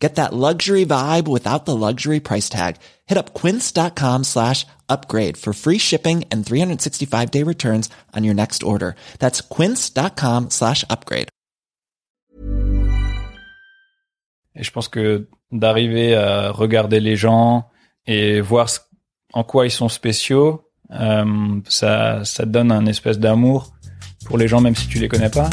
Get that luxury vibe without the luxury price tag. Hit up quince.com slash upgrade for free shipping and 365 day returns on your next order. That's quince.com slash upgrade. Et je pense que d'arriver à regarder les gens et voir en quoi ils sont spéciaux, euh, ça, ça donne un espèce d'amour pour les gens même si tu les connais pas.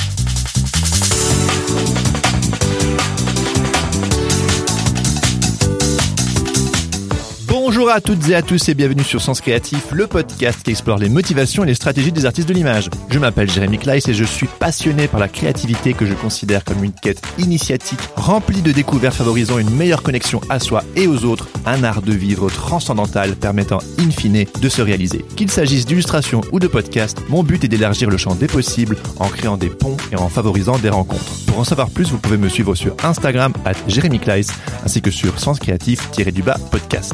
Bonjour à toutes et à tous et bienvenue sur Sens Créatif, le podcast qui explore les motivations et les stratégies des artistes de l'image. Je m'appelle Jérémy Kleiss et je suis passionné par la créativité que je considère comme une quête initiatique remplie de découvertes favorisant une meilleure connexion à soi et aux autres, un art de vivre transcendantal permettant in fine de se réaliser. Qu'il s'agisse d'illustration ou de podcast, mon but est d'élargir le champ des possibles en créant des ponts et en favorisant des rencontres. Pour en savoir plus, vous pouvez me suivre sur Instagram at Jérémy Kleiss ainsi que sur Sens Créatif-du-bas podcast.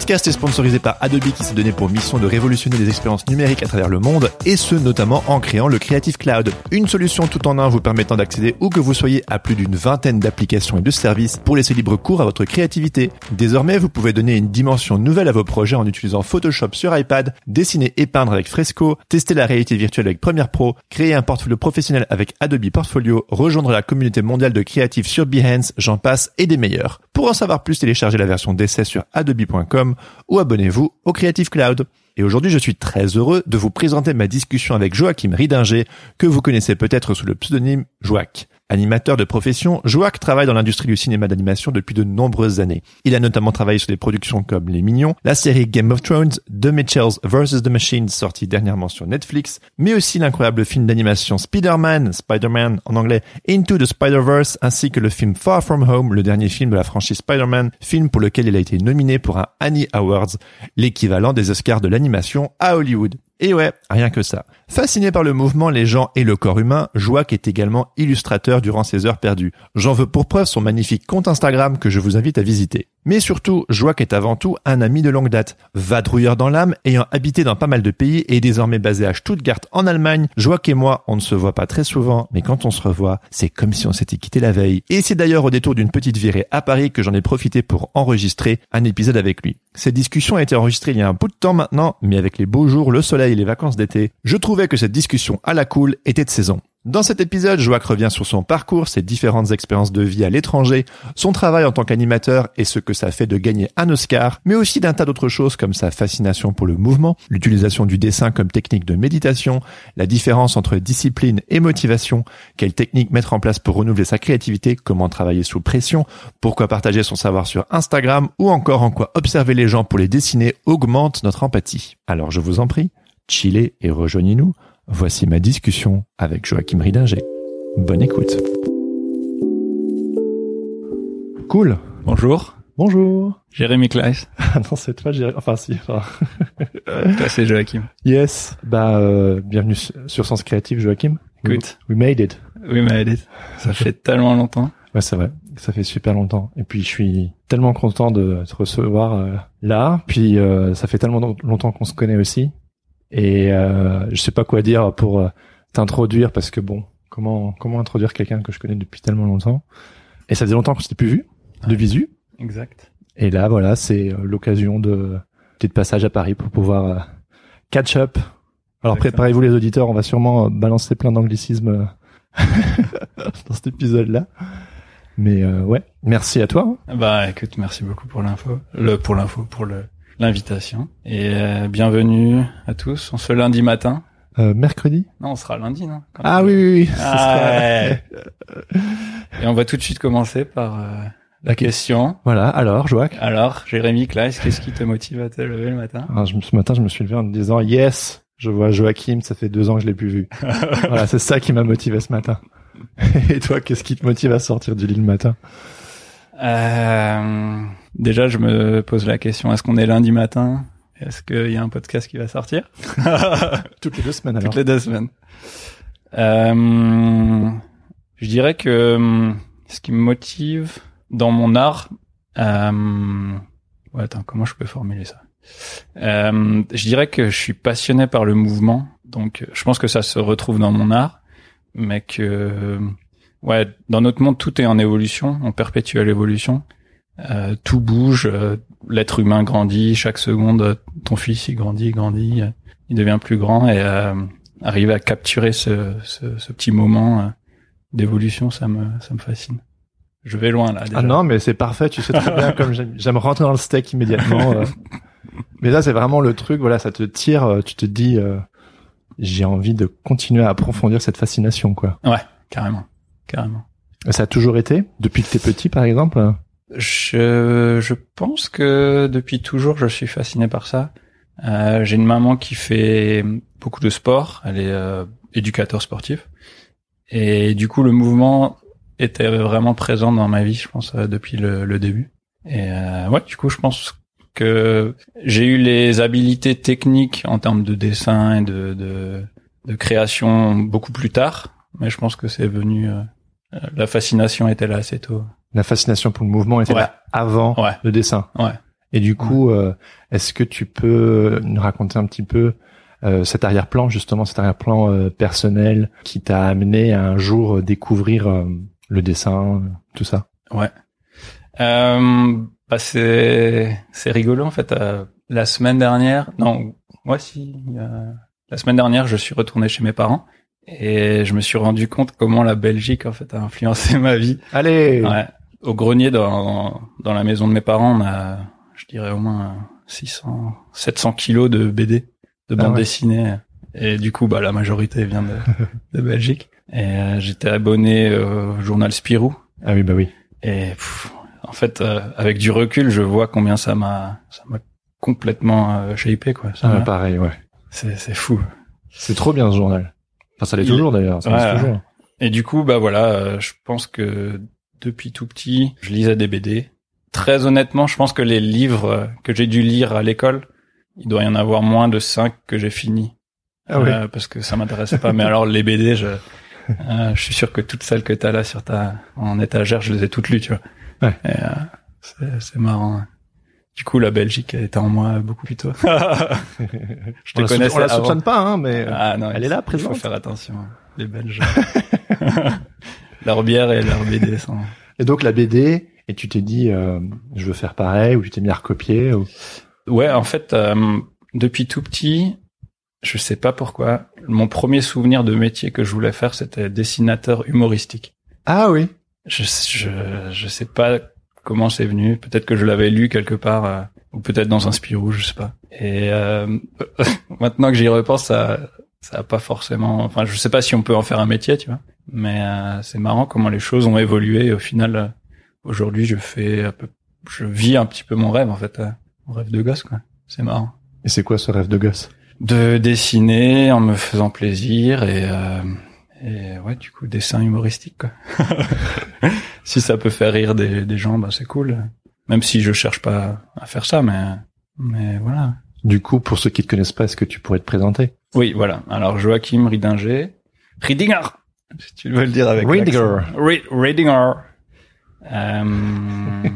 Podcast est sponsorisé par Adobe qui s'est donné pour mission de révolutionner les expériences numériques à travers le monde et ce notamment en créant le Creative Cloud, une solution tout en un vous permettant d'accéder où que vous soyez à plus d'une vingtaine d'applications et de services pour laisser libre cours à votre créativité. Désormais, vous pouvez donner une dimension nouvelle à vos projets en utilisant Photoshop sur iPad, dessiner et peindre avec Fresco, tester la réalité virtuelle avec Premiere Pro, créer un portfolio professionnel avec Adobe Portfolio, rejoindre la communauté mondiale de créatifs sur Behance, j'en passe et des meilleurs. Pour en savoir plus, téléchargez la version d'essai sur adobe.com ou abonnez-vous au Creative Cloud. Et aujourd'hui, je suis très heureux de vous présenter ma discussion avec Joachim Ridinger, que vous connaissez peut-être sous le pseudonyme Joac. Animateur de profession, Joac travaille dans l'industrie du cinéma d'animation depuis de nombreuses années. Il a notamment travaillé sur des productions comme Les Mignons, la série Game of Thrones, The Mitchells vs. The Machines sortie dernièrement sur Netflix, mais aussi l'incroyable film d'animation Spider-Man, Spider-Man en anglais, Into the Spider-Verse, ainsi que le film Far From Home, le dernier film de la franchise Spider-Man, film pour lequel il a été nominé pour un Annie Awards, l'équivalent des Oscars de l'animation à Hollywood. Et ouais, rien que ça. Fasciné par le mouvement, les gens et le corps humain, Joac est également illustrateur durant ses heures perdues. J'en veux pour preuve son magnifique compte Instagram que je vous invite à visiter. Mais surtout, Joac est avant tout un ami de longue date. Vadrouilleur dans l'âme, ayant habité dans pas mal de pays et désormais basé à Stuttgart en Allemagne, Joac et moi, on ne se voit pas très souvent, mais quand on se revoit, c'est comme si on s'était quitté la veille. Et c'est d'ailleurs au détour d'une petite virée à Paris que j'en ai profité pour enregistrer un épisode avec lui. Cette discussion a été enregistrée il y a un bout de temps maintenant, mais avec les beaux jours, le soleil et les vacances d'été, je trouvais que cette discussion à la cool était de saison. Dans cet épisode, Joac revient sur son parcours, ses différentes expériences de vie à l'étranger, son travail en tant qu'animateur et ce que ça fait de gagner un Oscar, mais aussi d'un tas d'autres choses comme sa fascination pour le mouvement, l'utilisation du dessin comme technique de méditation, la différence entre discipline et motivation, quelle technique mettre en place pour renouveler sa créativité, comment travailler sous pression, pourquoi partager son savoir sur Instagram ou encore en quoi observer les gens pour les dessiner augmente notre empathie. Alors je vous en prie, chillez et rejoignez-nous. Voici ma discussion avec Joachim Ridinger. Bonne écoute. Cool. Bonjour, Bonjour. Jérémy Kleiss. Ah non, c'est toi, Jérémy. Enfin, si. Enfin... Toi, c'est Joachim. yes. Bah, euh, bienvenue sur Sens Créatif, Joachim. Good. We, we made it. Oui, mais Edith, ça fait tellement longtemps. Ouais, c'est vrai. Ça fait super longtemps. Et puis, je suis tellement content de te recevoir euh, là. Puis, euh, ça fait tellement longtemps qu'on se connaît aussi. Et euh, je sais pas quoi dire pour euh, t'introduire parce que bon, comment comment introduire quelqu'un que je connais depuis tellement longtemps Et ça faisait longtemps qu'on s'était plus vu de visu. Exact. Et là, voilà, c'est euh, l'occasion de peut-être passage à Paris pour pouvoir euh, catch up. Alors préparez-vous les auditeurs, on va sûrement balancer plein d'anglicismes dans cet épisode-là. Mais euh, ouais, merci à toi. hein. Bah, écoute, merci beaucoup pour l'info. Le, pour l'info, pour le, l'invitation. Et euh, bienvenue à tous. On se fait lundi matin. Euh, mercredi? Non, on sera lundi, non? Quand Ah oui, oui, oui. ce Ah sera-. Et on va tout de suite commencer par euh, la question. Voilà, alors, Joac Alors, Jérémy Kleiss, qu'est-ce qui te motive à te lever le matin? Alors, je me- ce matin, je me suis levé en me disant yes, je vois Joachim, ça fait deux ans que je l'ai plus vu. voilà, c'est ça qui m'a motivé ce matin. Et toi, qu'est-ce qui te motive à sortir du lit le matin? Euh, déjà, je me pose la question est-ce qu'on est lundi matin? Est-ce qu'il y a un podcast qui va sortir? Toutes les deux semaines alors. Toutes les deux semaines. Euh, je dirais que ce qui me motive dans mon art, euh, ouais, attends, comment je peux formuler ça? Euh, Je dirais que je suis passionné par le mouvement, donc je pense que ça se retrouve dans mon art, mais que ouais, dans notre monde tout est en évolution, en perpétuelle évolution. Euh, tout bouge, euh, l'être humain grandit chaque seconde. Ton fils il grandit, il grandit, euh, il devient plus grand et arriver à capturer ce, ce, ce petit moment d'évolution, ça me ça me fascine. Je vais loin là. Déjà. Ah non, mais c'est parfait. Tu sais très bien comme j'aime j'aime rentrer dans le steak immédiatement. mais là, c'est vraiment le truc. Voilà, ça te tire. Tu te dis, j'ai envie de continuer à approfondir cette fascination, quoi. Ouais, carrément, carrément. Ça a toujours été depuis que t'es petit, par exemple? Je, je pense que depuis toujours, je suis fasciné par ça. Euh, j'ai une maman qui fait beaucoup de sport. Elle est euh, éducateur sportif. Et du coup, le mouvement était vraiment présent dans ma vie, je pense, euh, depuis le, le, début. Et euh, ouais, du coup, je pense que j'ai eu les habilités techniques en termes de dessin et de, de, de création beaucoup plus tard. Mais je pense que c'est venu... Euh, la fascination était là assez tôt la fascination pour le mouvement était là avant le dessin. Ouais. Et du coup, euh, est-ce que tu peux nous raconter un petit peu euh, cet arrière-plan, justement, cet arrière-plan euh, personnel qui t'a amené à un jour découvrir le dessin, tout ça? Ouais. bah c'est c'est rigolo en fait. la semaine dernière, non, moi si, la semaine dernière, je suis retourné chez mes parents et je me suis rendu compte comment la Belgique en fait a influencé ma vie. Allez. Ouais au grenier dans, dans la maison de mes parents, on a, je dirais au moins 600, 700 kilos de BD, de bande ah dessinée. Et du coup, bah, la majorité vient de, de Belgique. Et euh, j'étais abonné au journal Spirou. Ah oui, bah oui. Et en fait, euh, avec du recul, je vois combien ça m'a, ça m'a complètement euh, shapé, quoi. Ça ah, pareil, ouais. C'est, c'est fou. C'est trop bien ce journal. Enfin, ça l'est toujours d'ailleurs. Ça toujours. Et du coup, bah voilà, je pense que depuis tout petit, je lisais des BD. Très honnêtement, je pense que les livres que j'ai dû lire à l'école, il doit y en avoir moins de cinq que j'ai fini. Ah euh, parce que ça m'intéressait pas. Mais alors les BD, je, euh, je suis sûr que toutes celles que t'as là sur ta en étagère, je les ai toutes lues, tu vois. Ouais. Euh, c'est marrant. Du coup, la Belgique était en moi beaucoup plus tôt. je te connaissais. On la soupçonne pas, hein, mais ah, non, elle est là, présente. Il faut faire attention, les Belges. leur bière et leur BD sont... Et donc la BD, et tu t'es dit, euh, je veux faire pareil, ou tu t'es mis à recopier ou... Ouais, en fait, euh, depuis tout petit, je sais pas pourquoi, mon premier souvenir de métier que je voulais faire, c'était dessinateur humoristique. Ah oui. Je je je sais pas comment c'est venu. Peut-être que je l'avais lu quelque part, euh, ou peut-être dans un Spirou, je sais pas. Et euh, maintenant que j'y repense, ça ça a pas forcément. Enfin, je sais pas si on peut en faire un métier, tu vois. Mais euh, c'est marrant comment les choses ont évolué. au final, euh, aujourd'hui, je fais un peu, je vis un petit peu mon rêve en fait, euh, mon rêve de gosse quoi. C'est marrant. Et c'est quoi ce rêve de gosse? De dessiner en me faisant plaisir et et ouais, du coup, dessin humoristique quoi. si ça peut faire rire des, des gens, bah c'est cool. Même si je cherche pas à faire ça, mais mais voilà. Du coup, pour ceux qui te connaissent pas, est-ce que tu pourrais te présenter? Oui, voilà. Alors Joachim Ridinger, Ridinger, si tu veux le dire avec Ridinger. Ridinger. Euh,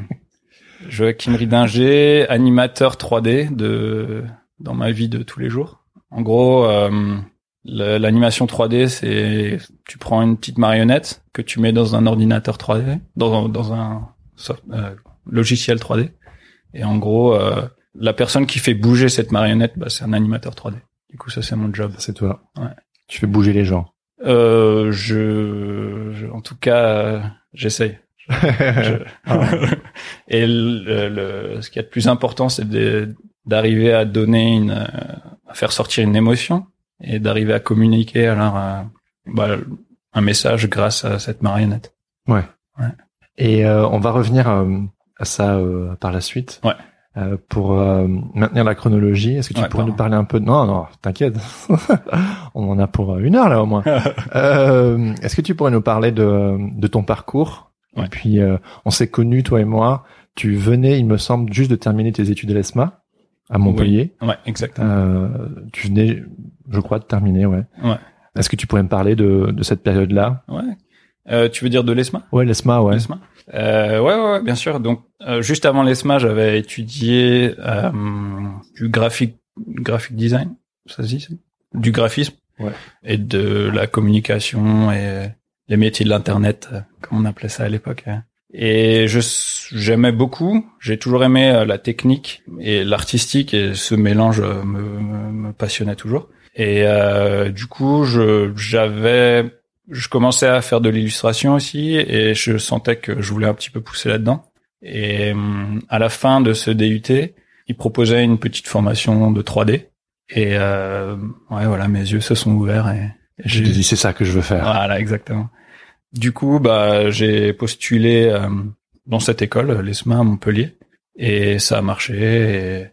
Joachim Ridinger, animateur 3D de dans ma vie de tous les jours. En gros, euh, l'animation 3D, c'est tu prends une petite marionnette que tu mets dans un ordinateur 3D, dans un, dans un euh, logiciel 3D, et en gros, euh, la personne qui fait bouger cette marionnette, bah, c'est un animateur 3D. Du coup, ça c'est mon job. C'est toi. Ouais. Tu fais bouger les gens. Euh, je, en tout cas, j'essaye. Ah et le, le, ce qui est le plus important, c'est d'arriver à donner une, euh, à faire sortir une émotion et d'arriver à communiquer alors euh, bah, un message grâce à cette marionnette. Ouais. ouais. Et euh, on va revenir à ça par la suite. Ouais. Euh, pour euh, maintenir la chronologie, est-ce que tu pourrais nous parler un peu de... Non, non, t'inquiète. On en a pour une heure là au moins. euh, est-ce que tu pourrais nous parler de, de ton parcours? Et puis, euh, on s'est connus, toi et moi. Tu venais, il me semble, juste de terminer tes études à l'ESMA à Montpellier. Ouais, exactement. tu venais, je crois, de terminer, ouais. Ouais. Est-ce que tu pourrais me parler de, de cette période-là? Ouais. Euh, tu veux dire de l'ESMA? Ouais, l'ESMA, ouais. L'ESMA? Euh, ouais, ouais, ouais, bien sûr. Donc, euh, juste avant l'ESMA, j'avais étudié euh, du graphique, graphic design, ça se dit, ça? Du graphisme Ouais. et de la communication et les métiers de l'internet, euh, comme on appelait ça à l'époque. hein. Et je j'aimais beaucoup. J'ai toujours aimé la technique et l'artistique et ce mélange me, me, me passionnait toujours. Et euh, du coup, je j'avais je commençais à faire de l'illustration aussi et je sentais que je voulais un petit peu pousser là-dedans. Et hum, à la fin de ce DUT, il proposait une petite formation de 3D. Et euh, ouais, voilà, mes yeux se sont ouverts et, et te dis, c'est ça que je veux faire. voilà, exactement. Du coup, bah, j'ai postulé euh, dans cette école, l'ESMA à Montpellier, et ça a marché. Et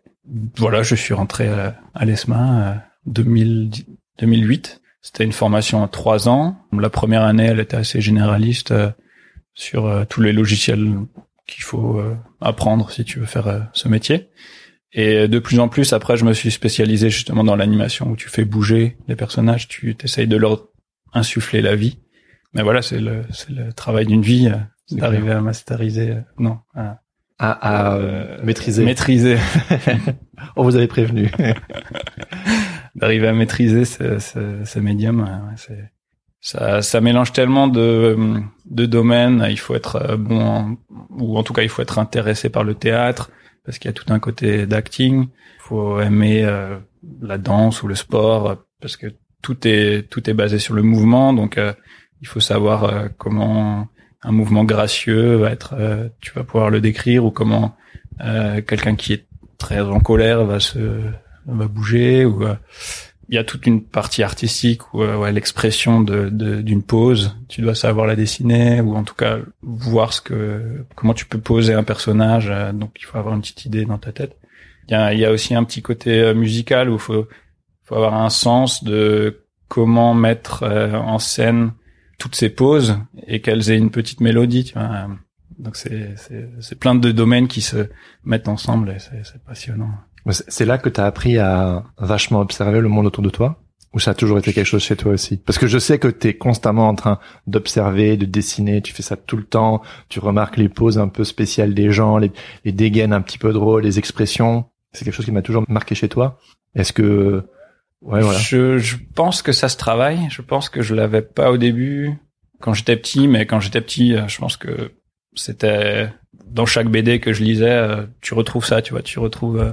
voilà, je suis rentré à, à l'ESMA euh, 2010 2008. C'était une formation à trois ans. La première année, elle était assez généraliste euh, sur euh, tous les logiciels qu'il faut euh, apprendre si tu veux faire euh, ce métier. Et de plus en plus, après, je me suis spécialisé justement dans l'animation où tu fais bouger les personnages, tu essayes de leur insuffler la vie. Mais voilà, c'est le, c'est le travail d'une vie euh, C'est d'arriver à masteriser, euh, non, à, À, à euh, maîtriser. maîtriser, On vous avait prévenu. d'arriver à maîtriser ce, ce, ce médium. euh, ça, ça mélange tellement de, de domaines. Il faut être euh, bon, ou en tout cas, il faut être intéressé par le théâtre parce qu'il y a tout un côté d'acting. Il faut aimer euh, la danse ou le sport parce que tout est tout est basé sur le mouvement. Donc, euh, il faut savoir euh, comment un mouvement gracieux va être. euh, tu vas pouvoir le décrire ou comment quelqu'un qui est très en colère va se va bouger ou euh, il y a toute une partie artistique ou euh, ouais, l'expression de de- d'une pose tu dois savoir la dessiner ou en tout cas voir ce que comment tu peux poser un personnage euh, donc il faut avoir une petite idée dans ta tête. Il y a il y a aussi un petit côté musical où faut faut avoir un sens de comment mettre en scène toutes ces poses et qu'elles aient une petite mélodie tu vois. Donc c'est c'est c'est plein de domaines qui se mettent ensemble et c'est c'est passionnant C'est là que tu as appris à vachement observer le monde autour de toi? Ou ça a toujours été quelque chose chez toi aussi? Parce que je sais que tu es constamment en train d'observer, de dessiner, tu fais ça tout le temps, tu remarques les poses un peu spéciales des gens, les, les dégaines un petit peu drôles, les expressions. C'est quelque chose qui m'a toujours marqué chez toi. Est-ce que... Ouais, voilà. Je, je pense que ça se travaille. Je pense que je l'avais pas au début quand j'étais petit, mais quand j'étais petit, euh, je pense que c'était dans chaque BD que je lisais, euh, tu retrouves ça, tu vois, tu retrouves euh,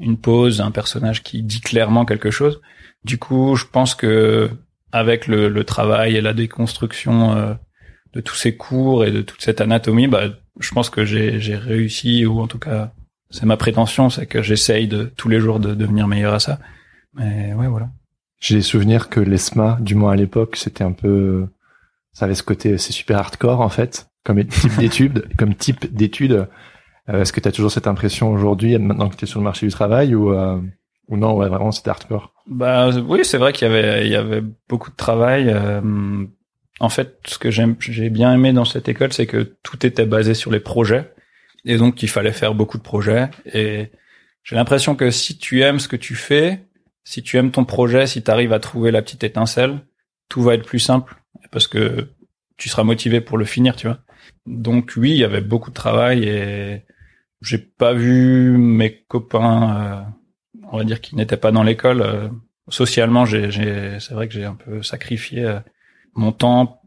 une pose, un personnage qui dit clairement quelque chose. Du coup, je pense que avec le, le travail et la déconstruction euh, de tous ces cours et de toute cette anatomie, bah, je pense que j'ai réussi, ou en tout cas, c'est ma prétention, c'est que j'essaye de tous les jours de devenir meilleur à ça. Mais ouais, voilà. J'ai des souvenirs que l'ESMA, du moins à l'époque, c'était un peu... Ça avait ce côté, c'est super hardcore en fait, comme type d'étude, comme type d'étude. Euh, Est-ce que tu as toujours cette impression aujourd'hui, maintenant que tu es sur le marché du travail, ou, euh, ou non, ouais, vraiment c'était hardcore? Bah oui, c'est vrai qu'il y avait il y avait beaucoup de travail. euh, en fait, ce que j'aime j'ai bien aimé dans cette école, c'est que tout était basé sur les projets et donc il fallait faire beaucoup de projets et j'ai l'impression que si tu aimes ce que tu fais, si tu aimes ton projet, si tu arrives à trouver la petite étincelle, tout va être plus simple parce que tu seras motivé pour le finir, tu vois. Donc oui, il y avait beaucoup de travail et j'ai pas vu mes copains euh, on va dire qui n'étaient pas dans l'école euh, socialement j'ai j'ai c'est vrai que j'ai un peu sacrifié euh, mon temps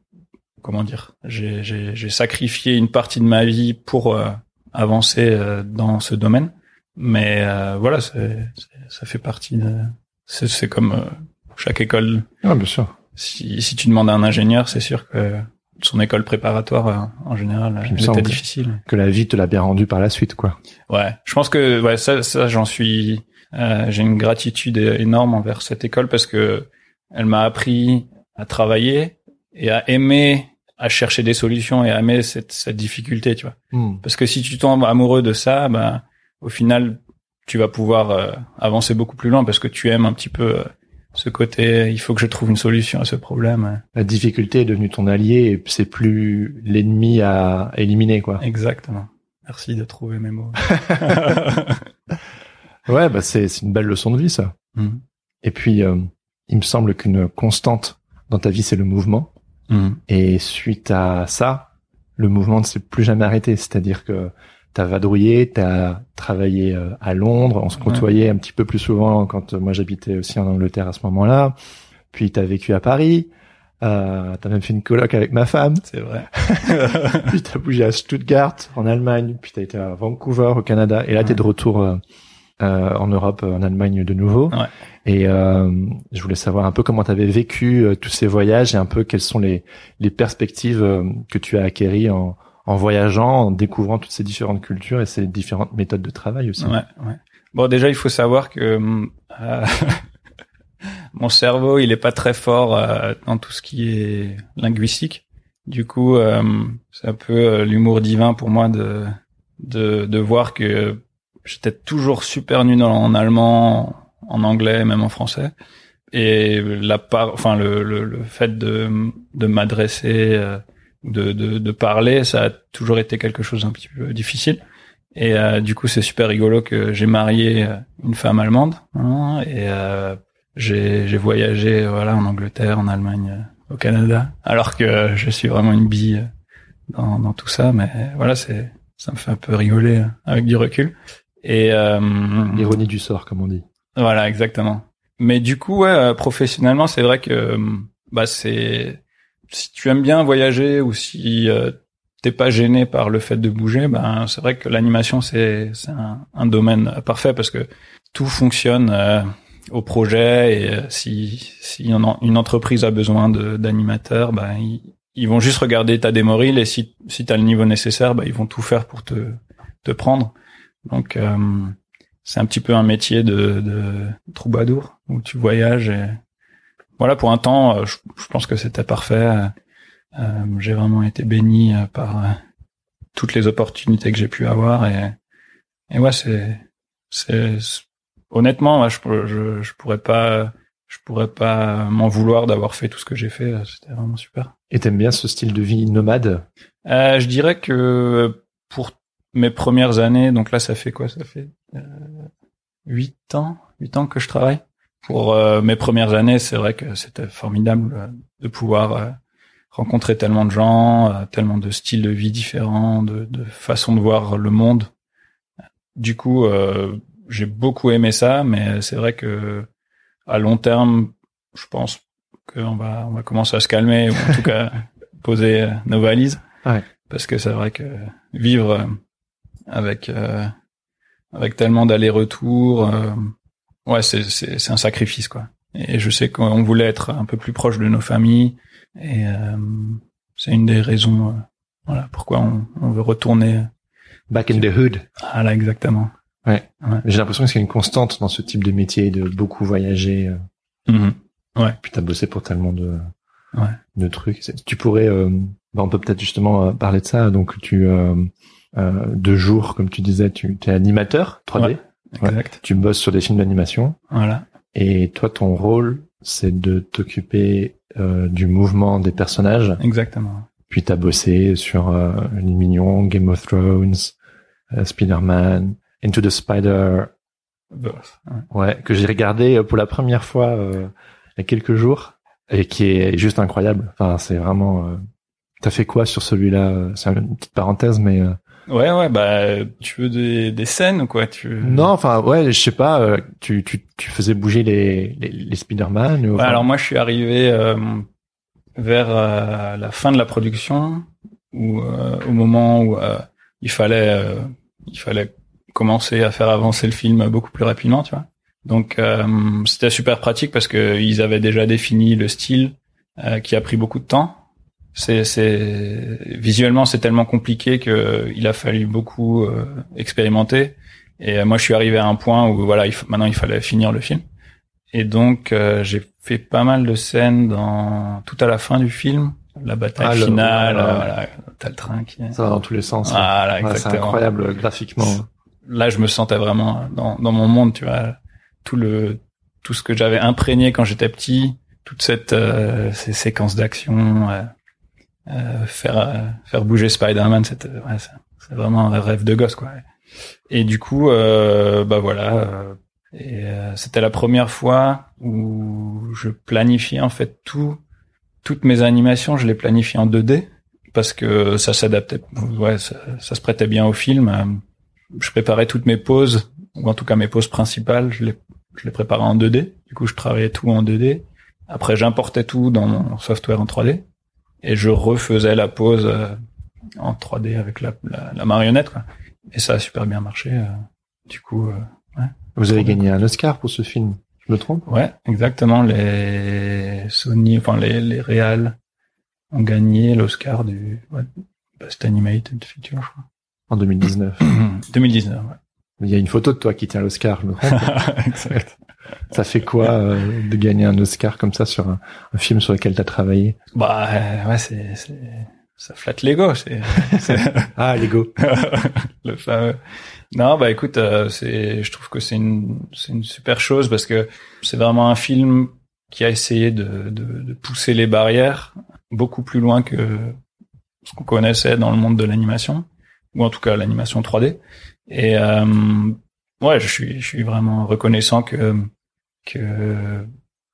comment dire j'ai j'ai j'ai sacrifié une partie de ma vie pour euh, avancer euh, dans ce domaine mais euh, voilà ça fait partie de c'est c'est comme euh, chaque école Ah, bien sûr. si si tu demandes à un ingénieur c'est sûr que son école préparatoire euh, en général il semble était difficile Que la vie te l'a bien rendu par la suite, quoi. Ouais, je pense que ouais ça ça j'en suis euh, j'ai une gratitude énorme envers cette école parce que elle m'a appris à travailler et à aimer à chercher des solutions et à aimer cette cette difficulté, tu vois. Hmm. Parce que si tu tombes amoureux de ça, ben au final tu vas pouvoir euh, avancer beaucoup plus loin parce que tu aimes un petit peu euh, ce côté il faut que je trouve une solution à ce problème. La difficulté est devenue ton allié et c'est plus l'ennemi à éliminer, quoi. Exactement. Merci de trouver mes mots. Ouais, bah c'est une belle leçon de vie, ça. Mhm. Et puis, euh, il me semble qu'une constante dans ta vie, c'est le mouvement. Mhm. Et suite à ça, le mouvement ne s'est plus jamais arrêté. C'est-à-dire que t'as vadrouillé, t'as travaillé euh, à Londres, on se Ouais. côtoyait un petit peu plus souvent quand euh, moi j'habitais aussi en Angleterre à ce moment-là. Puis t'as vécu à Paris, euh, t'as même fait une coloc avec ma femme. C'est vrai. puis t'as bougé à Stuttgart en Allemagne, puis t'as été à Vancouver au Canada, et là t'es Ouais. de retour euh, euh, en Europe, en Allemagne de nouveau. Ouais. Et euh, je voulais savoir un peu comment t'avais vécu tous ces voyages et un peu quelles sont les, les perspectives que tu as acquéries en, en voyageant, en découvrant toutes ces différentes cultures et ces différentes méthodes de travail aussi. Ouais, ouais. Bon, déjà, il faut savoir que euh, mon cerveau, il est pas très fort euh, dans tout ce qui est linguistique. Du coup, euh, c'est un peu euh, l'humour divin pour moi de de, de voir que j'étais toujours super nul en, en allemand, en anglais, même en français. Et la part, enfin le, le, le fait de de m'adresser, euh, de, de de parler, ça a toujours été quelque chose d'un petit peu difficile. Et euh, du coup, c'est super rigolo que j'ai marié euh, une femme allemande hein, et euh, j'ai j'ai voyagé voilà en Angleterre, en Allemagne, euh, au Canada, alors que je suis vraiment une bille euh, dans, dans tout ça. Mais voilà, c'est ça me fait un peu rigoler avec du recul. Et euh, L'ironie du sort, comme on dit. voilà, exactement. Mais du coup, ouais, professionnellement, c'est vrai que bah c'est si tu aimes bien voyager ou si euh, t'es pas gêné par le fait de bouger, ben c'est vrai que l'animation c'est un, un domaine parfait parce que tout fonctionne euh, au projet et euh, si si une, entreprise a besoin d'animateurs, ben ils, ils vont juste regarder ta démoril et si si t'as le niveau nécessaire, ben ils vont tout faire pour te te prendre. Donc euh, c'est un petit peu un métier de, de troubadour où tu voyages et voilà pour un temps euh, je, je pense que c'était parfait. Euh, j'ai vraiment été béni euh, par euh, toutes les opportunités que j'ai pu avoir et et ouais c'est c'est honnêtement je, je je pourrais pas je pourrais pas m'en vouloir d'avoir fait tout ce que j'ai fait. Euh, c'était vraiment super. Et t'aimes bien ce style de vie nomade? Euh, je dirais que pour mes premières années, donc là ça fait quoi? Ça fait euh, huit ans, huit ans que je travaille. Pour euh, mes premières années, c'est vrai que c'était formidable euh, de pouvoir euh, rencontrer tellement de gens, tellement de styles de vie différents, de, de façons de voir le monde. Du coup, euh, j'ai beaucoup aimé ça, mais c'est vrai que à long terme, je pense qu'on va on va commencer à se calmer ou en tout cas poser nos valises. Ouais. Parce que c'est vrai que vivre avec euh, avec tellement d'allers-retours, euh, ouais, c'est c'est c'est un sacrifice quoi. Et je sais qu'on voulait être un peu plus proche de nos familles et euh, c'est une des raisons, euh, voilà, pourquoi on, on veut retourner. Back in the hood. Ah là, exactement. J'ai l'impression que c'est une constante dans ce type de métier de beaucoup voyager. euh, Mhm. Puis t'as bossé pour tellement de, Ouais. de trucs. Tu pourrais, euh, bah, on peut peut-être justement euh, parler de ça. Donc tu, euh, euh, deux jours, comme tu disais, tu es animateur 3D. Ouais. Exact. Tu bosses sur des films d'animation. Voilà. Et toi, ton rôle, c'est de t'occuper euh, du mouvement des personnages. Exactement. Puis t'as bossé sur euh, Les Mignons, Game of Thrones, euh, Spider-Man, Into the Spider. Ouais. ouais, que j'ai regardé euh, pour la première fois euh, il y a quelques jours et qui est juste incroyable. Enfin, c'est vraiment. Euh... T'as fait quoi sur celui-là? C'est une petite parenthèse, mais euh, Ouais, ouais, bah, tu veux des, des scènes ou quoi tu... non, enfin, ouais, je sais pas. euh, tu, tu, tu faisais bouger les les, les Spider-Man. ou, Ouais, enfin, alors moi, je suis arrivé euh, vers euh, la fin de la production, ou euh, au moment où euh, il fallait, euh, il fallait commencer à faire avancer le film beaucoup plus rapidement, tu vois. Donc, euh, c'était super pratique parce que ils avaient déjà défini le style euh, qui a pris beaucoup de temps. C'est, visuellement, c'est tellement compliqué que il a fallu beaucoup euh, expérimenter. Et euh, moi, je suis arrivé à un point où voilà, il f- maintenant il fallait finir le film. Et donc, euh, j'ai fait pas mal de scènes dans tout à la fin du film, la bataille Ah, le- finale, euh, voilà, t'as le train qui. Ça va dans tous les sens. Voilà, Ouais, c'est incroyable euh, graphiquement. Là, je me sentais vraiment dans, dans mon monde, tu vois, tout le tout ce que j'avais imprégné quand j'étais petit, toute cette euh, ces séquences d'action, euh, euh, faire euh, faire bouger Spider-Man, c'était ouais, c'est vraiment un rêve de gosse, quoi. Et du coup, euh, bah voilà. euh, et euh, c'était la première fois où je planifiais en fait tout toutes mes animations, je les planifie en 2D parce que ça s'adaptait, ouais, ça, ça, se prêtait bien au film. Je préparais toutes mes poses, ou en tout cas mes poses principales, je les, je les préparais en 2D. Du coup, je travaillais tout en 2D. Après, j'importais tout dans mon software en 3D et je refaisais la pose euh, en 3D avec la, la, la marionnette. Quoi. Et ça a super bien marché. Euh. Du coup, euh, ouais. Vous avez gagné un Oscar pour ce film, je me trompe? Ouais, exactement. Les Sony, enfin les les Real ont gagné l'Oscar du ouais, Best Animated Feature, je crois. En 2019. 2019, ouais. Il y a une photo de toi qui tient l'Oscar, je me trompe exact. Ça fait quoi euh, de gagner un Oscar comme ça sur un, un film sur lequel tu as travaillé? Bah euh, ouais, c'est ça flatte l'ego, c'est c'est- Ah, Lego. le fameux. Non, bah écoute, euh, c'est, je trouve que c'est une, c'est une super chose parce que c'est vraiment un film qui a essayé de, de, de pousser les barrières beaucoup plus loin que ce qu'on connaissait dans le monde de l'animation ou en tout cas l'animation 3D. Et euh, ouais, je suis, je suis vraiment reconnaissant que que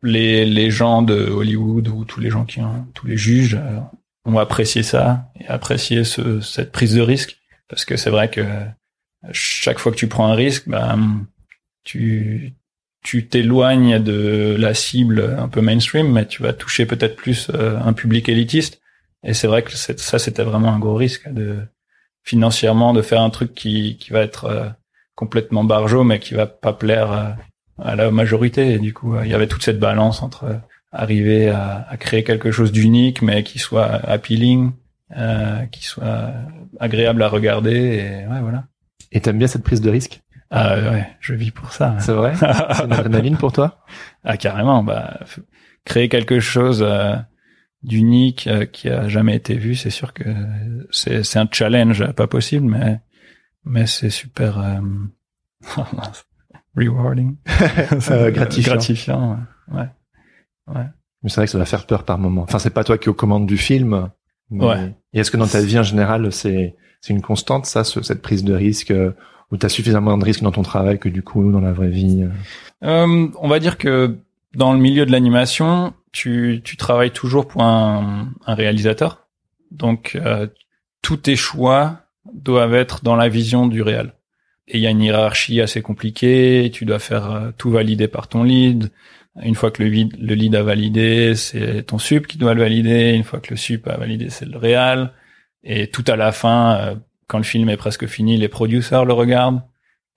les les gens de Hollywood ou tous les gens qui ont, tous les juges euh, ont apprécié ça et apprécié ce, cette prise de risque parce que c'est vrai que chaque fois que tu prends un risque, bah, tu tu t'éloignes de la cible un peu mainstream, mais tu vas toucher peut-être plus euh, un public élitiste. Et c'est vrai que ça, c'était vraiment un gros risque de financièrement de faire un truc qui qui va être euh, complètement barjot, mais qui va pas plaire euh, à la majorité. Et du coup, euh, il y avait toute cette balance entre euh, arriver à, à créer quelque chose d'unique, mais qui soit appealing, euh, qui soit agréable à regarder. Et ouais, voilà. Et t'aimes bien cette prise de risque? Ah ouais, je vis pour ça. C'est vrai? C'est une adrénaline pour toi? Ah carrément, bah créer quelque chose euh, d'unique euh, qui a jamais été vu, c'est sûr que c'est un challenge pas possible, mais mais c'est super euh, oh mince, rewarding, Euh, gratifiant. gratifiant. Ouais. ouais. Mais c'est vrai que ça va faire peur par moment. Enfin, c'est pas toi qui aux commandes du film. Mais... Ouais. Et est-ce que dans ta vie en général, c'est c'est une constante ça, ce- cette prise de risque, euh, où t'as suffisamment de risques dans ton travail que du coup dans la vraie vie. euh, Euh, on va dire que dans le milieu de l'animation, tu, tu travailles toujours pour un, un réalisateur. Donc, euh, tous tes choix doivent être dans la vision du réal. Et il y a une hiérarchie assez compliquée. Tu dois faire euh, tout valider par ton lead. Une fois que le, lead a validé, c'est ton sup qui doit le valider. Une fois que le sup a validé, c'est le réal. Et tout à la fin, euh, quand le film est presque fini, les producteurs le regardent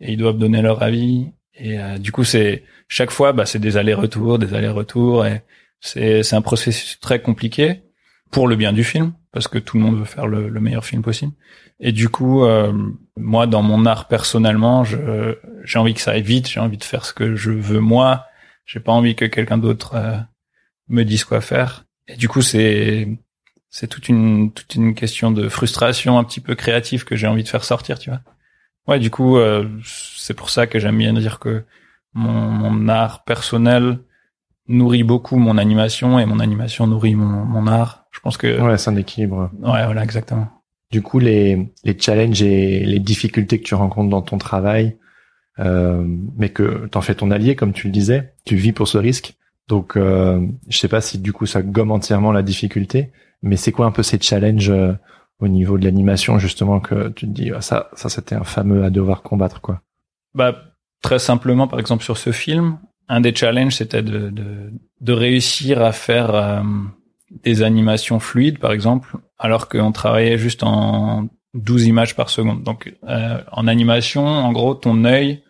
et ils doivent donner leur avis. Et euh, du coup, c'est chaque fois, bah, c'est des allers-retours, des allers-retours, et c'est c'est un processus très compliqué pour le bien du film, parce que tout le monde veut faire le meilleur film possible. Et du coup, euh, moi, dans mon art personnellement, je j'ai envie que ça aille vite, j'ai envie de faire ce que je veux moi. J'ai pas envie que quelqu'un d'autre euh, me dise quoi faire. Et du coup, c'est c'est toute une toute une question de frustration un petit peu créative que j'ai envie de faire sortir, tu vois. Ouais, du coup, euh, c'est pour ça que j'aime bien dire que mon, mon art personnel nourrit beaucoup mon animation et mon animation nourrit mon, mon art. Je pense que ouais, Ouais, c'est un équilibre. voilà, exactement. Du coup, les les challenges et les difficultés que tu rencontres dans ton travail, euh, mais que t'en fais ton allié, comme tu le disais, tu vis pour ce risque. Donc, euh, je sais pas si du coup ça gomme entièrement la difficulté, mais c'est quoi un peu ces challenges euh, au niveau de l'animation justement que tu te dis ah, ça, ça c'était un fameux à devoir combattre quoi? Bah, très simplement, par exemple, sur ce film, un des challenges, c'était de, de, de réussir à faire euh, des animations fluides, par exemple, alors qu'on travaillait juste en 12 images par seconde. Donc, euh, en animation, en gros, ton œil,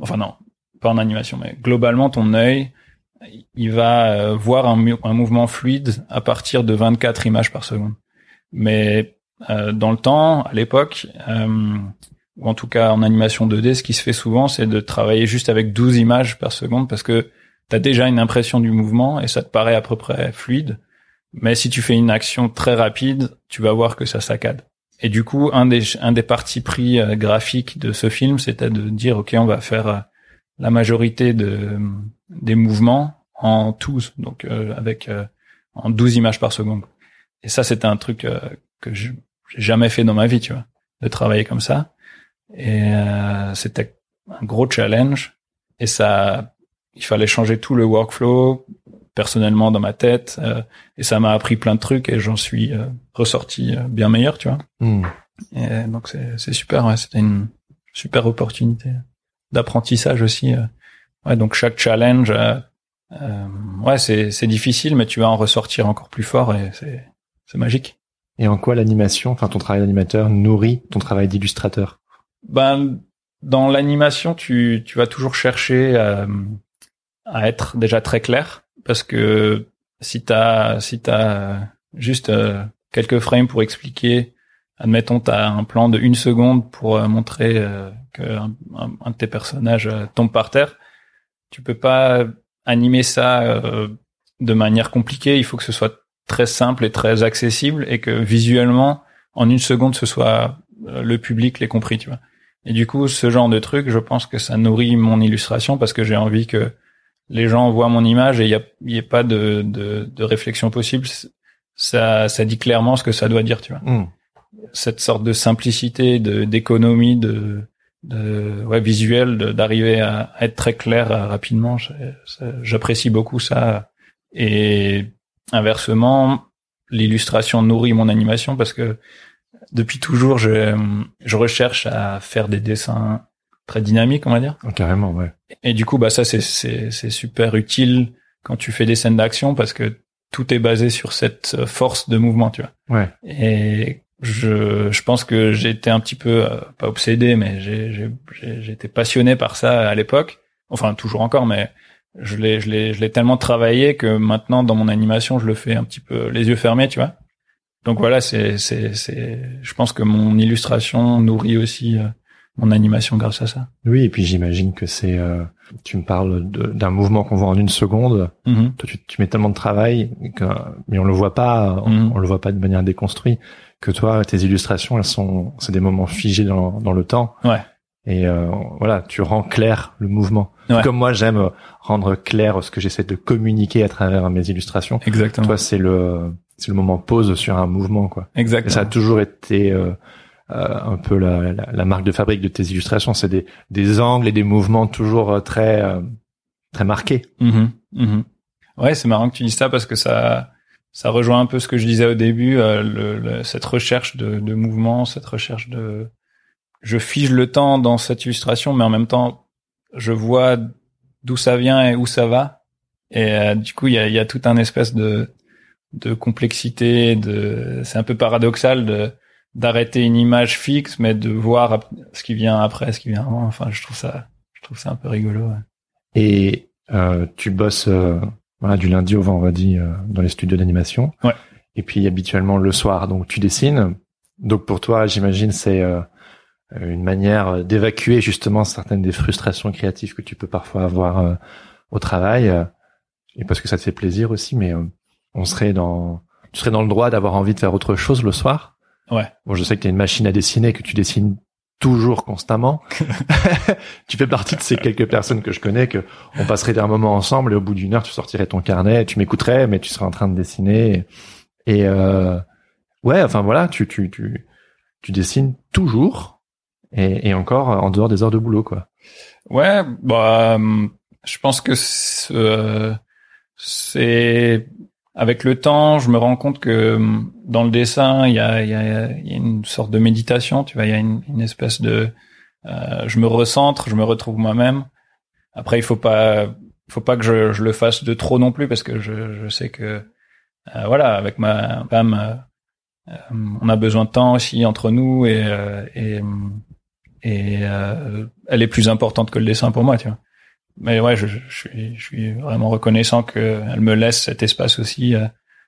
enfin non, pas en animation, mais globalement, ton œil, il va euh, voir un, mouvement fluide à partir de 24 images par seconde. Mais euh, dans le temps, à l'époque, euh, ou en tout cas en animation 2D, ce qui se fait souvent, c'est de travailler juste avec 12 images par seconde parce que tu as déjà une impression du mouvement et ça te paraît à peu près fluide. Mais si tu fais une action très rapide, tu vas voir que ça saccade. Et du coup, un des, un des partis pris euh, graphiques de ce film, c'était de dire, OK, on va faire euh, la majorité de, des mouvements en twos, donc euh, avec euh, en 12 images par seconde. Et ça, c'était un truc euh, que j'ai jamais fait dans ma vie, tu vois, de travailler comme ça. Et euh, c'était un gros challenge. Et ça, il fallait changer tout le workflow, personnellement dans ma tête euh, et ça m'a appris plein de trucs et j'en suis euh, ressorti euh, bien meilleur tu vois. Hmm. et donc c'est c'est super ouais, c'était une super opportunité d'apprentissage aussi ouais donc chaque challenge euh, euh, ouais c'est c'est difficile mais tu vas en ressortir encore plus fort et c'est c'est magique. Et en quoi l'animation, enfin ton travail d'animateur nourrit ton travail d'illustrateur? Ben dans l'animation tu tu vas toujours chercher euh, à être déjà très clair parce que si t'as si t'as juste euh, quelques frames pour expliquer admettons t'as un plan de une seconde pour euh, montrer euh, que un, de tes personnages euh, tombe par terre tu peux pas animer ça de manière compliquée. Il faut que ce soit très simple et très accessible et que visuellement en une seconde ce soit le public l'ait compris tu vois. Et du coup ce genre de truc je pense que ça nourrit mon illustration parce que j'ai envie que les gens voient mon image et il y a, y ait pas de, de, de réflexion possible ça ça dit clairement ce que ça doit dire tu vois Hmm. cette sorte de simplicité, de d'économie, de, de ouais visuel, d'arriver à, à être très clair euh, rapidement. J'apprécie beaucoup ça. Et inversement, l'illustration nourrit mon animation parce que depuis toujours, je, je recherche à faire des dessins très dynamiques, on va dire. Oh, carrément, ouais. Et du coup, bah ça c'est c'est c'est super utile quand tu fais des scènes d'action parce que tout est basé sur cette euh, force de mouvement, tu vois. Ouais. Et je, je pense que j'étais un petit peu, euh, pas obsédé, mais j'ai, j'ai, j'ai- j'étais passionné par ça à l'époque. Enfin, toujours encore, mais je l'ai, je l'ai, je l'ai tellement travaillé que maintenant, dans mon animation, je le fais un petit peu les yeux fermés, tu vois. Donc voilà, c'est, c'est, c'est, je pense que mon illustration nourrit aussi euh, mon animation grâce à ça. Oui, et puis j'imagine que c'est. euh, tu me parles d'un mouvement qu'on voit en une seconde. Mhm. Toi, tu, tu mets tellement de travail, que, mais on le voit pas. On, on le voit pas de manière déconstruite. Que toi, tes illustrations, elles sont, c'est des moments figés dans, dans le temps. Ouais. Et euh, voilà, tu rends clair le mouvement. Ouais. Comme moi, j'aime rendre clair ce que j'essaie de communiquer à travers mes illustrations. Exactement. Toi, c'est le, c'est le moment pause sur un mouvement, quoi. Et Exactement. ça a toujours été euh, un peu la, la, la marque de fabrique de tes illustrations. C'est des, des angles et des mouvements toujours euh, très, euh, très marqués. Mhm, mhm. Ouais, c'est marrant que tu dises ça parce que ça, ça rejoint un peu ce que je disais au début, euh, le, le- cette recherche de, de mouvement, cette recherche de, je fige le temps dans cette illustration, mais en même temps, je vois d'où ça vient et où ça va. Et euh, du coup, il y a, y a tout un espèce de, de complexité, de, c'est un peu paradoxal de d'arrêter une image fixe, mais de voir ce qui vient après, ce qui vient avant. Enfin, je trouve ça, je trouve ça un peu rigolo. ouais. Et euh, tu bosses euh, voilà, du lundi au vendredi euh, dans les studios d'animation. Ouais. Et puis habituellement le soir, donc tu dessines. Donc pour toi, j'imagine, c'est euh, une manière d'évacuer justement certaines des frustrations créatives que tu peux parfois avoir euh, au travail. et parce que ça te fait plaisir aussi, mais euh, on serait dans, tu serais dans le droit d'avoir envie de faire autre chose le soir. Ouais. Bon, je sais que tu as une machine à dessiner, que tu dessines toujours constamment. tu fais partie de ces quelques personnes que je connais que on passerait un moment ensemble et au bout d'une heure tu sortirais ton carnet, tu m'écouterais mais tu serais en train de dessiner et euh, ouais enfin voilà tu tu tu tu dessines toujours et, et encore en dehors des heures de boulot quoi. Ouais, bah, hum, je pense que euh, c'est avec le temps, je me rends compte que hum, dans le dessin, il y a, y, a, y a une sorte de méditation. Tu vois, il y a une, une espèce de, euh, je me recentre, je me retrouve moi-même. Après, il faut pas, faut pas que je, je le fasse de trop non plus parce que je, je sais que, euh, voilà, avec ma femme, euh, euh, on a besoin de temps aussi entre nous et, euh, et et euh, elle est plus importante que le dessin pour moi, tu vois. Mais ouais, je, je suis, je suis vraiment reconnaissant qu'elle me laisse cet espace aussi, euh,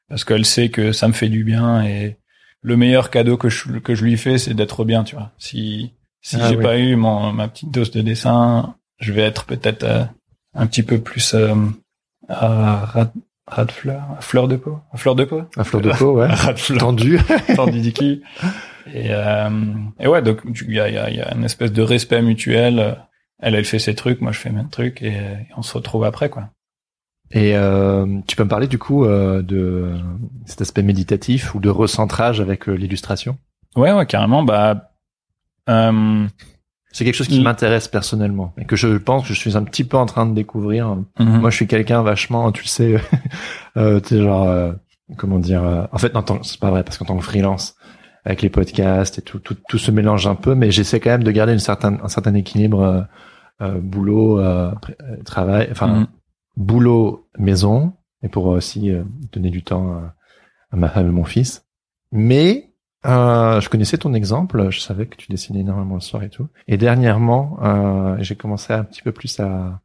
parce qu'elle sait que ça me fait du bien et le meilleur cadeau que je, que je lui fais, c'est d'être bien, tu vois. Si, si Ah j'ai oui. pas eu mon, ma petite dose de dessin, je vais être peut-être euh, un petit peu plus euh, à ras, ras de fleur, à fleur de peau, à fleur de peau, Un fleur de peau ouais. à ras de fleur Tendu. tandis Diki. Et, euh, et ouais, donc il y a, il y, a, il y a une espèce de respect mutuel. Elle, elle fait ses trucs, moi je fais mes trucs, et, et on se retrouve après, quoi. Et euh, tu peux me parler du coup euh, de cet aspect méditatif ou de recentrage avec euh, l'illustration? Ouais, ouais, carrément. Bah, euh, C'est quelque chose qui Mm. m'intéresse personnellement et que je pense que je suis un petit peu en train de découvrir. Mhm. Moi, je suis quelqu'un vachement, tu le sais, euh, tu sais, genre, euh, comment dire. euh, en fait, non, c'est pas vrai parce qu'en tant que freelance, avec les podcasts et tout, tout, tout se mélange un peu, mais j'essaie quand même de garder une certaine, un certain équilibre euh, euh, boulot, euh, pr- euh, travail, enfin Mhm. boulot, maison, et pour aussi euh, donner du temps à, à ma femme et mon fils. Mais euh, je connaissais ton exemple, je savais que tu dessinais énormément le soir et tout. Et dernièrement, euh, j'ai commencé un petit peu plus à,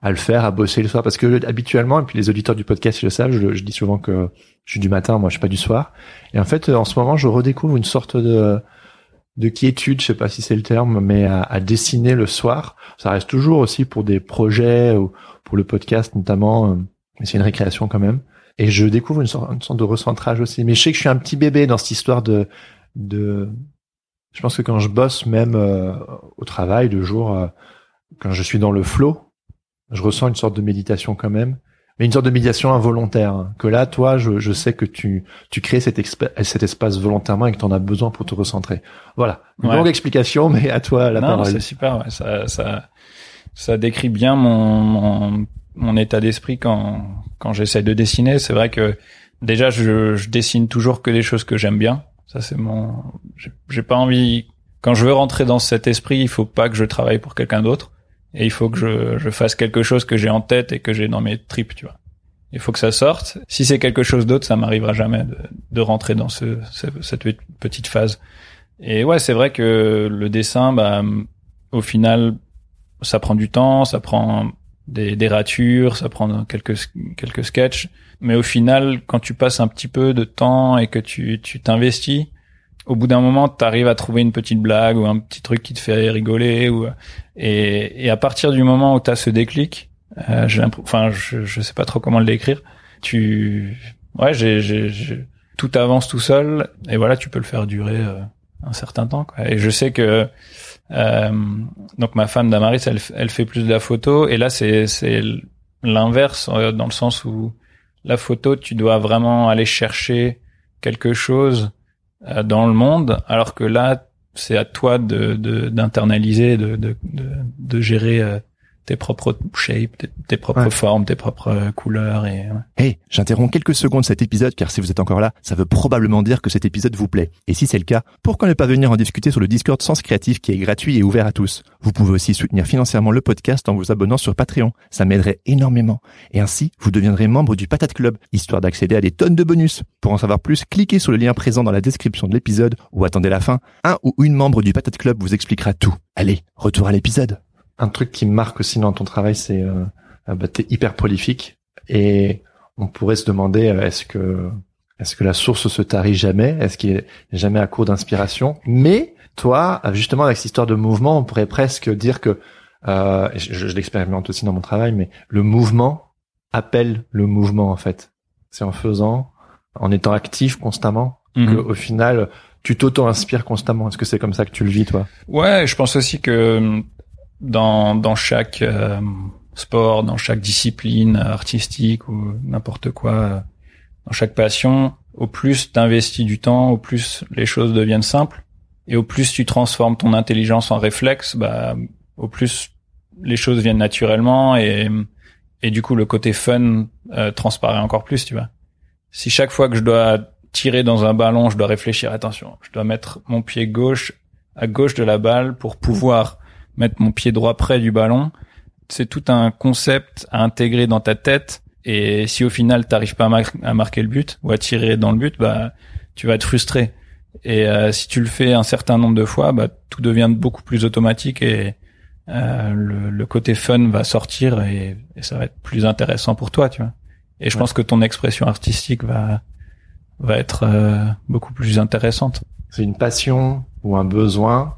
à le faire, à bosser le soir, parce que habituellement, et puis les auditeurs du podcast ils le savent, je, je dis souvent que je suis du matin, moi je suis pas du soir. Et en fait, en ce moment, je redécouvre une sorte de de quiétude, je sais pas si c'est le terme, mais à, à dessiner le soir. Ça reste toujours aussi pour des projets ou pour le podcast notamment, euh, mais c'est une récréation quand même. Et je découvre une sorte, une sorte de recentrage aussi. Mais je sais que je suis un petit bébé dans cette histoire de de. Je pense que quand je bosse même euh, au travail de jour, euh, quand je suis dans le flow, je ressens une sorte de méditation quand même, mais une sorte de méditation involontaire. hein. Que là, toi, je, je sais que tu tu crées cet, cet espace volontairement et que tu en as besoin pour te recentrer. Voilà. Une Ouais. longue explication, mais à toi la non, parole. c'est super. ouais. Ça, ça, ça décrit bien mon, mon, mon état d'esprit quand, quand j'essaie de dessiner. C'est vrai que déjà, je, je dessine toujours que des choses que j'aime bien. Ça, c'est mon. J'ai pas envie. Quand je veux rentrer dans cet esprit, il faut pas que je travaille pour quelqu'un d'autre. Et il faut que je, je fasse quelque chose que j'ai en tête et que j'ai dans mes tripes, tu vois. Il faut que ça sorte. Si c'est quelque chose d'autre, ça m'arrivera jamais de, de rentrer dans ce, ce- cette petite phase. Et ouais, c'est vrai que le dessin, bah, au final, ça prend du temps, ça prend des, des ratures, ça prend quelques quelques sketchs. Mais au final, quand tu passes un petit peu de temps et que tu tu t'investis, au bout d'un moment, tu arrives à trouver une petite blague ou un petit truc qui te fait rigoler. Ou et, et à partir du moment où tu as ce déclic, euh, j'ai enfin, je je sais pas trop comment le décrire. Tu ouais, j'ai j'ai tout avance tout seul et voilà, tu peux le faire durer euh, un certain temps. Quoi. Et je sais que euh, donc ma femme Damaris, elle, elle fait plus de la photo et là c'est c'est l'inverse euh, dans le sens où la photo tu dois vraiment aller chercher quelque chose dans le monde alors que là c'est à toi de de- d'internaliser de, de de de gérer euh, tes propres shapes tes, tes propres Ouais. formes tes propres euh, couleurs et ouais. Hey, j'interromps quelques secondes cet épisode car si vous êtes encore là, ça veut probablement dire que cet épisode vous plaît. Et si c'est le cas, pourquoi ne pas venir en discuter sur le Discord Sens Créatif qui est gratuit et ouvert à tous? Vous pouvez aussi soutenir financièrement le podcast en vous abonnant sur Patreon. Ça m'aiderait énormément. Et ainsi, vous deviendrez membre du Patate Club, histoire d'accéder à des tonnes de bonus. Pour en savoir plus, cliquez sur le lien présent dans la description de l'épisode ou attendez la fin. Un ou une membre du Patate Club vous expliquera tout. Allez, retour à l'épisode. Un truc qui me marque aussi dans ton travail, c'est euh, bah, t'es hyper prolifique et on pourrait se demander euh, est-ce que est-ce que la source se tarit jamais? Est-ce qu'il est jamais à court d'inspiration? Mais toi, justement, avec cette histoire de mouvement, on pourrait presque dire que euh, je, je l'expérimente aussi dans mon travail, mais le mouvement appelle le mouvement en fait. C'est en faisant, en étant actif constamment, que Mhm. au final, tu t'auto-inspires constamment. Est-ce que c'est comme ça que tu le vis, toi? Ouais, je pense aussi que dans dans chaque euh, sport, dans chaque discipline artistique ou n'importe quoi, euh, dans chaque passion, au plus t'investis du temps, au plus les choses deviennent simples et au plus tu transformes ton intelligence en réflexe, bah au plus les choses viennent naturellement et et du coup le côté fun euh, transparaît encore plus, tu vois. Si chaque fois que je dois tirer dans un ballon, je dois réfléchir, attention, je dois mettre mon pied gauche à gauche de la balle pour pouvoir mettre mon pied droit près du ballon. C'est tout un concept à intégrer dans ta tête. Et si au final t'arrives pas à, mar- à marquer le but ou à tirer dans le but, bah tu vas être frustré. Et euh, si tu le fais un certain nombre de fois, bah tout devient beaucoup plus automatique et euh, le, le côté fun va sortir et, et ça va être plus intéressant pour toi, tu vois. Et je Ouais. pense que ton expression artistique va va être euh, beaucoup plus intéressante. C'est une passion ou un besoin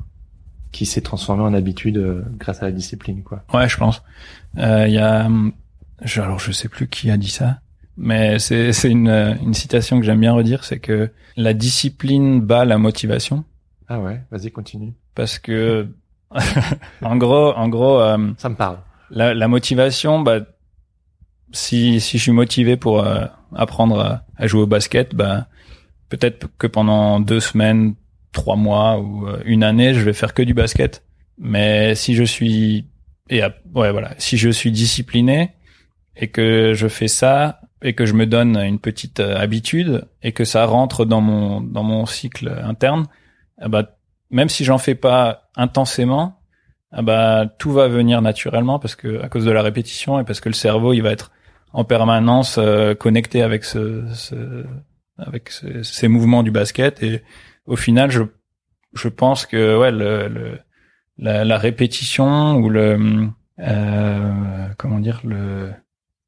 qui s'est transformé en habitude euh, grâce à la discipline, quoi. Ouais, je pense. Euh, Il y a, je, alors je sais plus qui a dit ça, mais c'est c'est une euh, une citation que j'aime bien redire, c'est que la discipline bat la motivation, Ah ouais, vas-y, continue. parce que en gros, en gros, euh, Ça me parle. la, la motivation, bah si si je suis motivé pour euh, apprendre à, à jouer au basket, bah peut-être que pendant deux semaines, trois mois ou euh, une année, je vais faire que du basket. Mais si je suis et ouais voilà, si je suis discipliné et que je fais ça et que je me donne une petite euh, habitude et que ça rentre dans mon dans mon cycle interne, eh même si j'en fais pas intensément, eh tout va venir naturellement parce que à cause de la répétition et parce que le cerveau il va être en permanence euh, connecté avec ce, ce avec ces mouvements du basket et au final je je pense que ouais le, le la, la, répétition ou le euh, comment dire le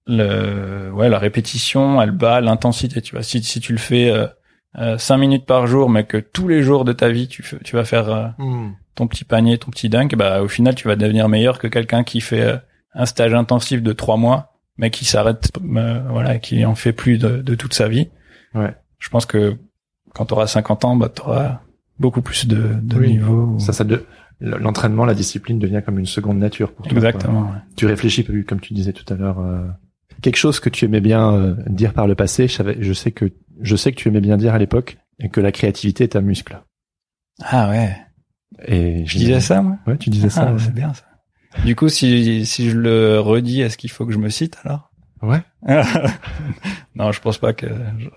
le ouais la répétition elle bat l'intensité tu vois. Si si tu le fais euh, euh, cinq minutes par jour mais que tous les jours de ta vie tu tu vas faire euh, hmm. ton petit panier ton petit dunk bah au final tu vas devenir meilleur que quelqu'un qui fait euh, un stage intensif de trois mois mais qui s'arrête voilà qui en fait plus de, de toute sa vie. Ouais. Je pense que quand tu auras 50 ans bah tu auras beaucoup plus de, de niveau ça ça de l'entraînement la discipline devient comme une seconde nature pour toi exactement tu réfléchis comme tu disais tout à l'heure quelque chose que tu aimais bien euh, dire par le passé. Je, savais, je sais que je sais que tu aimais bien dire à l'époque et que la créativité est un muscle. Ah ouais. Et je disais ça moi? Ouais, tu disais ça. Ah, c'est bien ça. Du coup, si si je le redis, est-ce qu'il faut que je me cite alors? Ouais. non, je pense pas que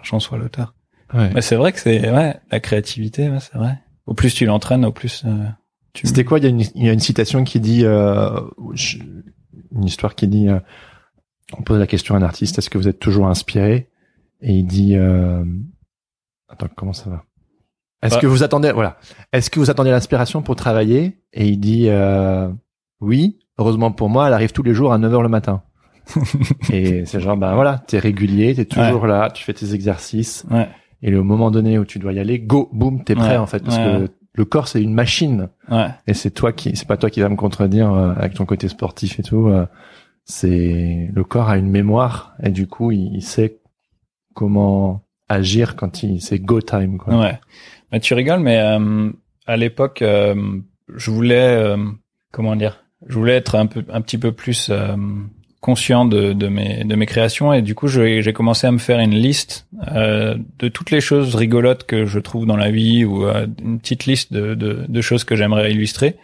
j'en sois l'auteur. Ouais. Mais c'est vrai que c'est ouais la créativité, ouais, c'est vrai. Au plus tu l'entraînes, au plus. Euh, tu... C'était quoi? Il y a une il y a une citation qui dit euh, une histoire qui dit euh, on pose la question à un artiste, est-ce que vous êtes toujours inspiré? Et il dit, euh... attends, comment ça va? Est-ce bah. que vous attendez, voilà, est-ce que vous attendez l'inspiration pour travailler? Et il dit, euh... oui, heureusement pour moi, elle arrive tous les jours à 9h le matin. et c'est genre, ben voilà, t'es régulier, t'es toujours là, tu fais tes exercices. Ouais. Et au moment donné où tu dois y aller, go, boum, t'es prêt en fait, parce que le corps c'est une machine. Et c'est toi qui, c'est pas toi qui va me contredire euh, avec ton côté sportif et tout. Euh, c'est le corps a une mémoire et du coup il, sait comment agir quand il c'est go time quoi. Ouais. Bah, tu rigoles mais euh, à l'époque euh, je voulais euh, comment dire je voulais être un peu un petit peu plus conscient de, de, mes de mes créations. Et du coup j'ai commencé à me faire une liste de toutes les choses rigolotes que je trouve dans la vie ou une petite liste de, de, de choses que j'aimerais illustrer.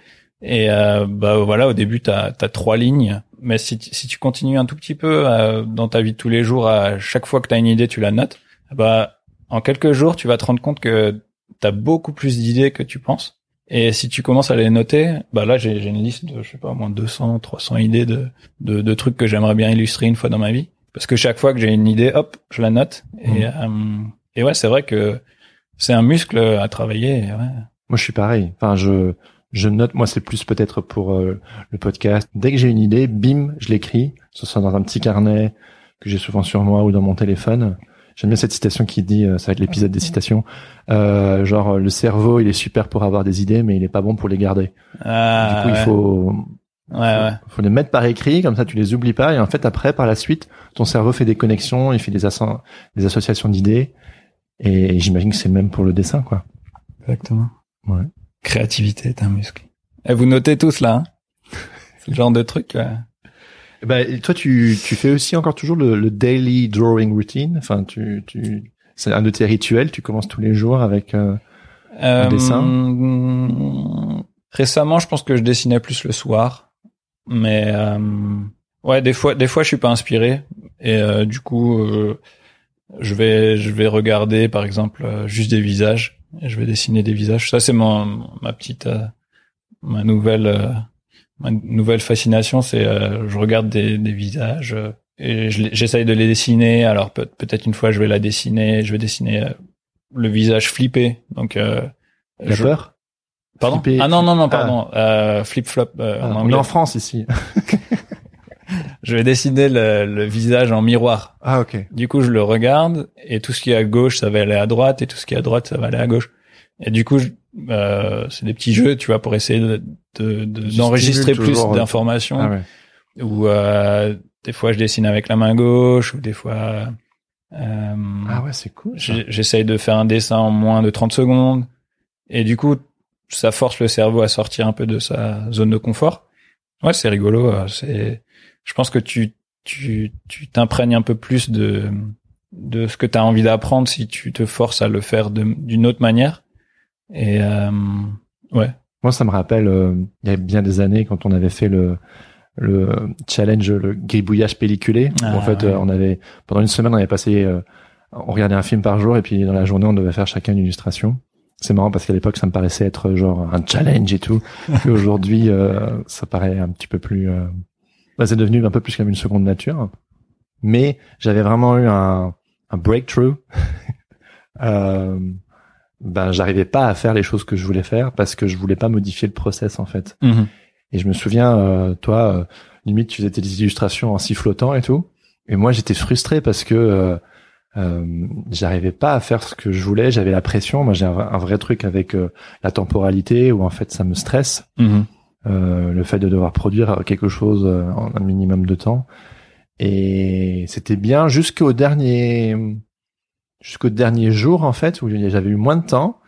Et bah voilà au début t'as as trois lignes. Mais si, si tu continues un tout petit peu euh, dans ta vie de tous les jours, à chaque fois que tu as une idée, tu la notes, bah en quelques jours, tu vas te rendre compte que tu as beaucoup plus d'idées que tu penses. Et si tu commences à les noter, bah là j'ai une liste de je sais pas moins 200, 300 idées de de, de trucs que j'aimerais bien illustrer une fois dans ma vie. Parce que chaque fois que j'ai une idée, hop, je la note. Et mmh. euh, et ouais, c'est vrai que c'est un muscle à travailler. Ouais. Moi, je suis pareil. Enfin, je je note, moi c'est plus peut-être pour euh, le podcast. Dès que j'ai une idée, bim, je l'écris, ce soit dans un petit carnet que j'ai souvent sur moi ou dans mon téléphone. J'aime bien cette citation qui dit, euh, ça va être l'épisode des citations, euh, genre le cerveau il est super pour avoir des idées, mais il est pas bon pour les garder. Ah, du coup, il faut, ouais, ouais. faut les mettre par écrit, comme ça tu les oublies pas. Et en fait, après, par la suite, ton cerveau fait des connexions, il fait des, des associations d'idées. Et j'imagine que c'est le même pour le dessin, quoi. Exactement. Ouais. Créativité est un muscle. Et vous notez tous là, hein C'est le genre de truc. Bah, toi, tu, tu fais aussi encore toujours le, le daily drawing routine? Enfin, tu, tu, c'est un de tes rituels? Tu commences tous les jours avec euh, un dessin? Euh, récemment, je pense que je dessinais plus le soir, mais euh, ouais, des fois, des fois, je suis pas inspiré et euh, du coup, euh, je vais, je vais regarder, par exemple, juste des visages je vais dessiner des visages. Ça, c'est mon ma petite euh, ma nouvelle euh, ma nouvelle fascination. C'est euh, je regarde des, des visages et j'essaye de les dessiner. Alors peut, peut-être une fois, je vais la dessiner. Je vais dessiner le visage flippé. Donc la peur? Pardon? Ah non non non pardon. Ah. flip flop. Ah, on est en France ici. je vais dessiner le, le, visage en miroir. Ah ok. Du coup, je le regarde et tout ce qui est à gauche, ça va aller à droite et tout ce qui est à droite, ça va aller à gauche. Et du coup, euh, c'est des petits jeux, tu vois, pour essayer de d'enregistrer de, plus d'informations. Ah ouais. Ou euh, des fois, je dessine avec la main gauche, ou des fois. Euh, ah ouais, c'est cool. J'essaye de faire un dessin en moins de 30 secondes. Et du coup, ça force le cerveau à sortir un peu de sa zone de confort. Ouais, c'est rigolo. Euh, c'est je pense que tu tu tu t'imprègnes un peu plus de de ce que tu as envie d'apprendre si tu te forces à le faire d'une autre manière. Et euh, ouais. Moi, ça me rappelle, euh, il y a bien des années, quand on avait fait le le challenge, le gribouillage pelliculé. où Ah, en fait, ouais. on avait pendant une semaine, on avait passé, euh, on regardait un film par jour et puis dans la journée, on devait faire chacun une illustration. C'est marrant parce qu'à l'époque, ça me paraissait être genre un challenge et tout. Et aujourd'hui, euh, ça paraît un petit peu plus. Euh... bah, c'est devenu un peu plus comme une seconde nature. Mais j'avais vraiment eu un, un breakthrough. euh, ben, j'arrivais pas à faire les choses que je voulais faire parce que je voulais pas modifier le process en fait. Mhm. Et je me souviens, euh, toi, euh, limite, tu faisais tes illustrations en sifflotant et tout. Et moi, j'étais frustré parce que euh, euh, j'arrivais pas à faire ce que je voulais. J'avais la pression. Moi, j'ai un, un vrai truc avec euh, la temporalité où en fait, ça me stresse. Mhm. Le fait de devoir produire quelque chose en un minimum de temps. Et c'était bien jusqu'au dernier, jusqu'au dernier jour en fait où j'avais eu moins de temps.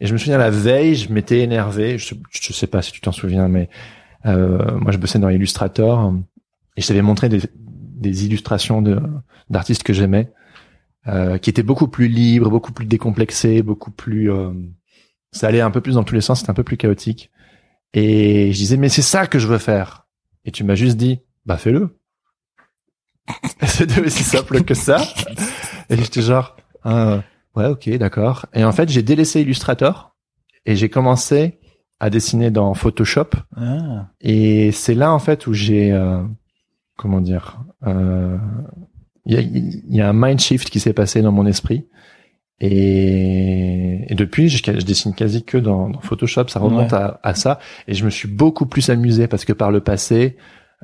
Et je me souviens la veille, je m'étais énervé. Je, je sais pas si tu t'en souviens, mais euh, moi je bossais dans Illustrator et je t'avais montré des, des illustrations de d'artistes que j'aimais, euh, qui étaient beaucoup plus libres, beaucoup plus décomplexés, beaucoup plus. euh, ça allait un peu plus dans tous les sens, c'était un peu plus chaotique. Et je disais mais c'est ça que je veux faire. Et tu m'as juste dit bah fais-le. C'était aussi simple que ça. Et j'étais genre ah, ouais ok d'accord. Et en fait j'ai délaissé Illustrator et j'ai commencé à dessiner dans Photoshop. Ah. Et c'est là en fait où j'ai euh, comment dire euh, il y, a, y a un mind shift qui s'est passé dans mon esprit. Et, et depuis, je, je dessine quasi que dans, dans Photoshop. Ça remonte Ouais. à, à ça. Et je me suis beaucoup plus amusé parce que par le passé,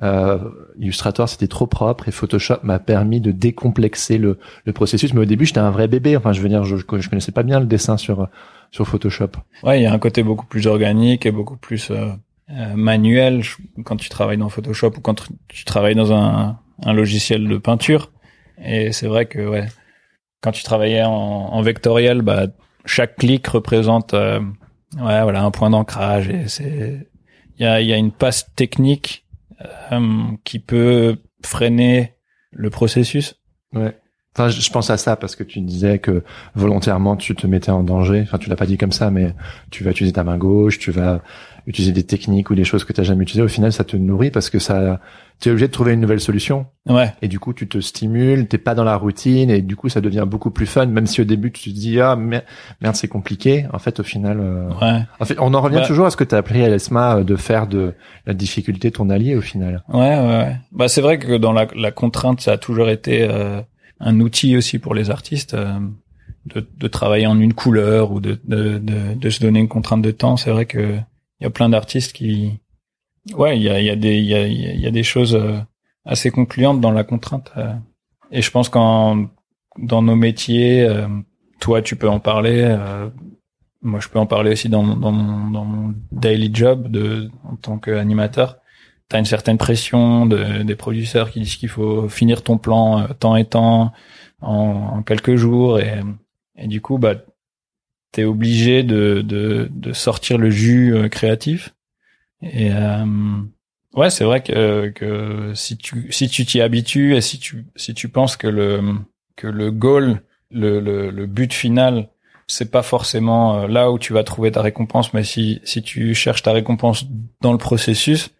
euh, Illustrator c'était trop propre et Photoshop m'a permis de décomplexer le, le processus. Mais au début, j'étais un vrai bébé. Enfin, je veux dire, je, je connaissais pas bien le dessin sur sur Photoshop. Ouais, il y a un côté beaucoup plus organique et beaucoup plus euh, euh, manuel quand tu travailles dans Photoshop ou quand tu- travailles dans un, un logiciel de peinture. Et c'est vrai que ouais, quand tu travaillais en, en vectoriel, bah chaque clic représente euh, ouais voilà un point d'ancrage et c'est il y a y a une passe technique qui peut freiner le processus. Ouais. Enfin, je pense à ça parce que tu disais que volontairement tu te mettais en danger. Enfin, tu l'as pas dit comme ça, mais tu vas utiliser ta main gauche, tu vas utiliser des techniques ou des choses que tu as jamais utilisées. Au final, ça te nourrit parce que ça, tu es obligé de trouver une nouvelle solution. Ouais. Et du coup, tu te stimules, t'es pas dans la routine et du coup, ça devient beaucoup plus fun. Même si au début, tu te dis ah mer- merde, c'est compliqué. En fait, au final, euh, Ouais. en fait, on en revient Bah- toujours à ce que tu as appris à l'ESMA euh, de faire de la difficulté ton allié au final. Ouais, ouais, ouais. Bah, c'est vrai que dans la, la contrainte, ça a toujours été euh, un outil aussi pour les artistes euh, de, de travailler en une couleur ou de, de, de, de se donner une contrainte de temps. C'est vrai que il y a plein d'artistes qui, ouais, il y a, y a des, il y a, y a des choses euh, assez concluantes dans la contrainte. euh. Et je pense qu'en dans nos métiers, euh, toi, tu peux en parler. moi, je peux en parler aussi dans, dans, mon, dans mon daily job de en tant qu'animateur t'as une certaine pression de, des producteurs qui disent qu'il faut finir ton plan euh, temps et temps en, en quelques jours. Et, et du coup bah t'es obligé de, de, de sortir le jus euh, créatif. Et euh, ouais c'est vrai que, que si tu si tu t'y habitues et si tu si tu penses que le que le goal le, le, le but final c'est pas forcément euh, là où tu vas trouver ta récompense mais si si tu cherches ta récompense dans le processus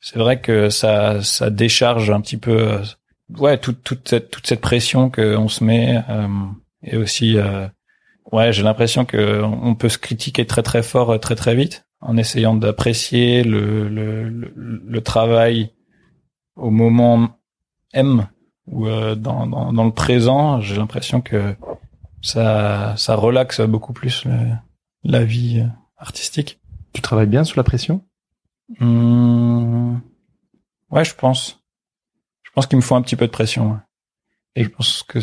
c'est vrai que ça ça décharge un petit peu euh, ouais toute toute cette toute cette pression que on se met euh, et aussi euh, ouais j'ai l'impression que on peut se critiquer très très fort euh, très très vite en essayant d'apprécier le, le le le travail au moment M ou euh, dans, dans dans le présent. J'ai l'impression que ça ça relaxe beaucoup plus le- la vie euh, artistique. Tu travailles bien sous la pression? Hmm. Ouais, je pense. Je pense qu'il me faut un petit peu de pression. Et je pense que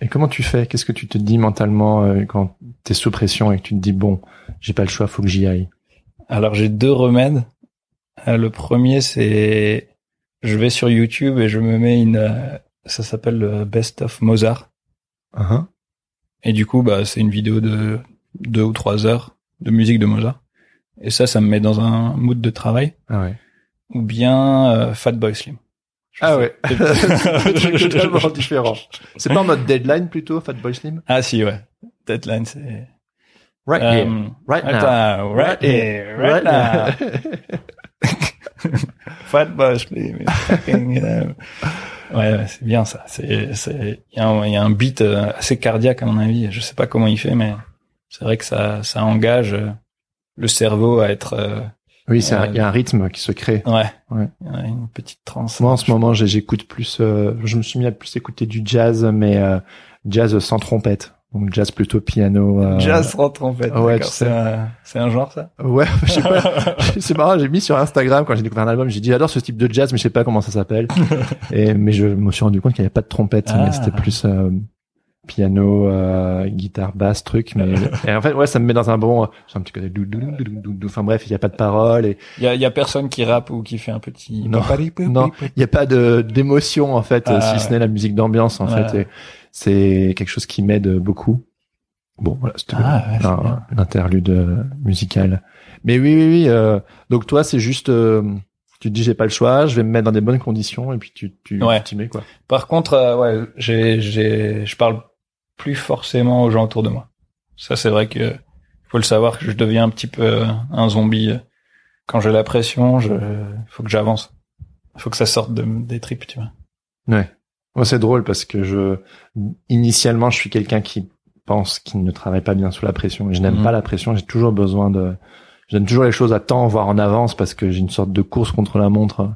Et comment tu fais? Qu'est-ce que tu te dis mentalement euh, quand t'es sous pression et que tu te dis bon, j'ai pas le choix, faut que j'y aille? alors j'ai deux remèdes. Euh, le premier c'est je vais sur YouTube et je me mets une euh, ça s'appelle le Best of Mozart Uh-huh. et du coup bah c'est une vidéo de deux ou trois heures de musique de Mozart et ça ça me met dans un mood de travail Ah ouais. ou bien euh, Fatboy Slim. Je Ah ouais. Trucs totalement différents. C'est pas en mode deadline plutôt, Fatboy Slim? Ah si ouais. Deadline c'est Right Euh, here. Right now. now, right here, right now. Fat boss, please. Fucking, you know. Ouais, ouais, c'est bien ça. C'est, c'est, il y, a un- il y a un beat euh, assez cardiaque à mon avis. Je sais pas comment il fait, mais c'est vrai que ça, ça engage euh, le cerveau à être, euh, Oui, Euh, il y a un rythme qui se crée. ouais, Ouais. Une petite transe. Moi, en ce moment, j'écoute plus, euh, je me suis mis à plus écouter du jazz, mais euh, jazz sans trompette. Donc jazz plutôt piano. euh, Jazz sans trompette. ouais, d'accord. tu sais. c'est un, c'est un genre ça? Ouais, je sais pas. c'est marrant, j'ai mis sur Instagram quand j'ai découvert un album, j'ai dit j'adore ce type de jazz, mais je sais pas comment ça s'appelle. Et mais je me suis rendu compte qu'il n'y avait pas de trompette, Ah. mais c'était plus euh, piano, euh, guitare, basse, truc. Mais et en fait, ouais, ça me met dans un bon. J'ai un petit côté. Enfin bref, il n'y a pas de parole et Il y a, y a personne qui rappe ou qui fait un petit. Non. non, il n'y a pas de d'émotion en fait, Ah, si ouais. ce n'est la musique d'ambiance en fait. C'est quelque chose qui m'aide beaucoup. Bon, voilà, c'était Ah, ouais, c'est un, bien. un interlude euh, musical. Mais oui, oui, oui. euh, donc toi, c'est juste, euh, tu te dis j'ai pas le choix, je vais me mettre dans des bonnes conditions et puis tu tu Ouais. t'y mets quoi. Par contre, euh, ouais, j'ai, j'ai, je parle plus forcément aux gens autour de moi. Ça, c'est vrai que faut le savoir que je deviens un petit peu euh, un zombie. Quand j'ai la pression, je, faut que j'avance. Faut que ça sorte de, des tripes, tu vois. Ouais. Moi, c'est drôle parce que je, initialement, je suis quelqu'un qui pense qu'il ne travaille pas bien sous la pression. Je n'aime Mhm. pas la pression. J'ai toujours besoin de, je donne toujours les choses à temps, voire en avance parce que j'ai une sorte de course contre la montre.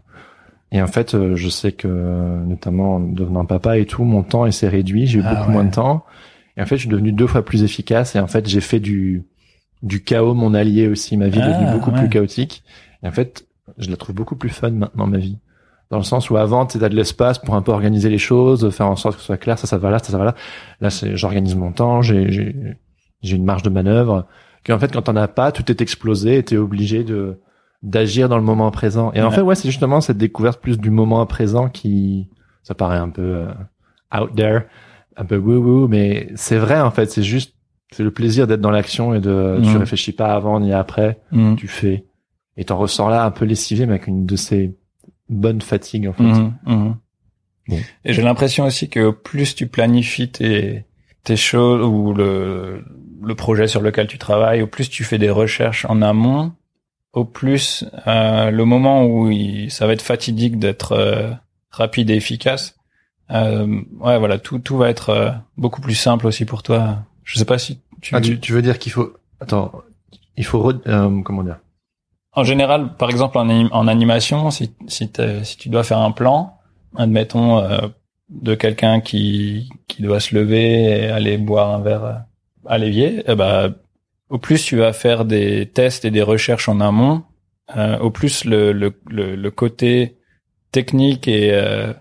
Et en fait, euh, je sais que, notamment en devenant papa et tout, mon temps s'est réduit. J'ai eu Ah beaucoup ouais. moins de temps. Et en fait, je suis devenu deux fois plus efficace. Et en fait, j'ai fait du, du chaos mon allié aussi. Ma vie est Ah, devenue beaucoup ouais. plus chaotique. Et en fait, je la trouve beaucoup plus fun maintenant, ma vie. Dans le sens où avant, tu as de l'espace pour un peu organiser les choses, faire en sorte que ce soit clair, ça, ça va là, ça, ça va là. Là, c'est, j'organise mon temps, j'ai une marge de manœuvre. Qu'en fait, quand t'en as pas, tout est explosé et t'es obligé de, d'agir dans le moment présent. Et en fait, ouais, c'est justement cette découverte plus du moment présent qui, ça paraît un peu euh, out there, un peu woo woo, mais c'est vrai, en fait, c'est juste, c'est le plaisir d'être dans l'action et de, tu Mhm. réfléchis pas avant ni après Mhm. tu fais. Et t'en ressors là un peu lessivé, mais avec une de ces bonnes fatigues, en fait. Mhm, mhm. Bon. Et j'ai l'impression aussi que plus tu planifies tes, tes choses ou le, le projet sur lequel tu travailles, au plus tu fais des recherches en amont, au plus euh, le moment où il- ça va être fatidique d'être euh, rapide et efficace, euh, ouais voilà tout tout va être euh, beaucoup plus simple aussi pour toi. Je sais pas si tu, Ah, tu, tu veux dire qu'il faut, attends, il faut, re- euh, comment dire? En général, par exemple en, anim- en animation, si si, si tu dois faire un plan, admettons euh, de quelqu'un qui qui doit se lever et aller boire un verre à l'évier, eh ben au plus tu vas faire des tests et des recherches en amont, euh, au plus le le le, le côté technique et euh,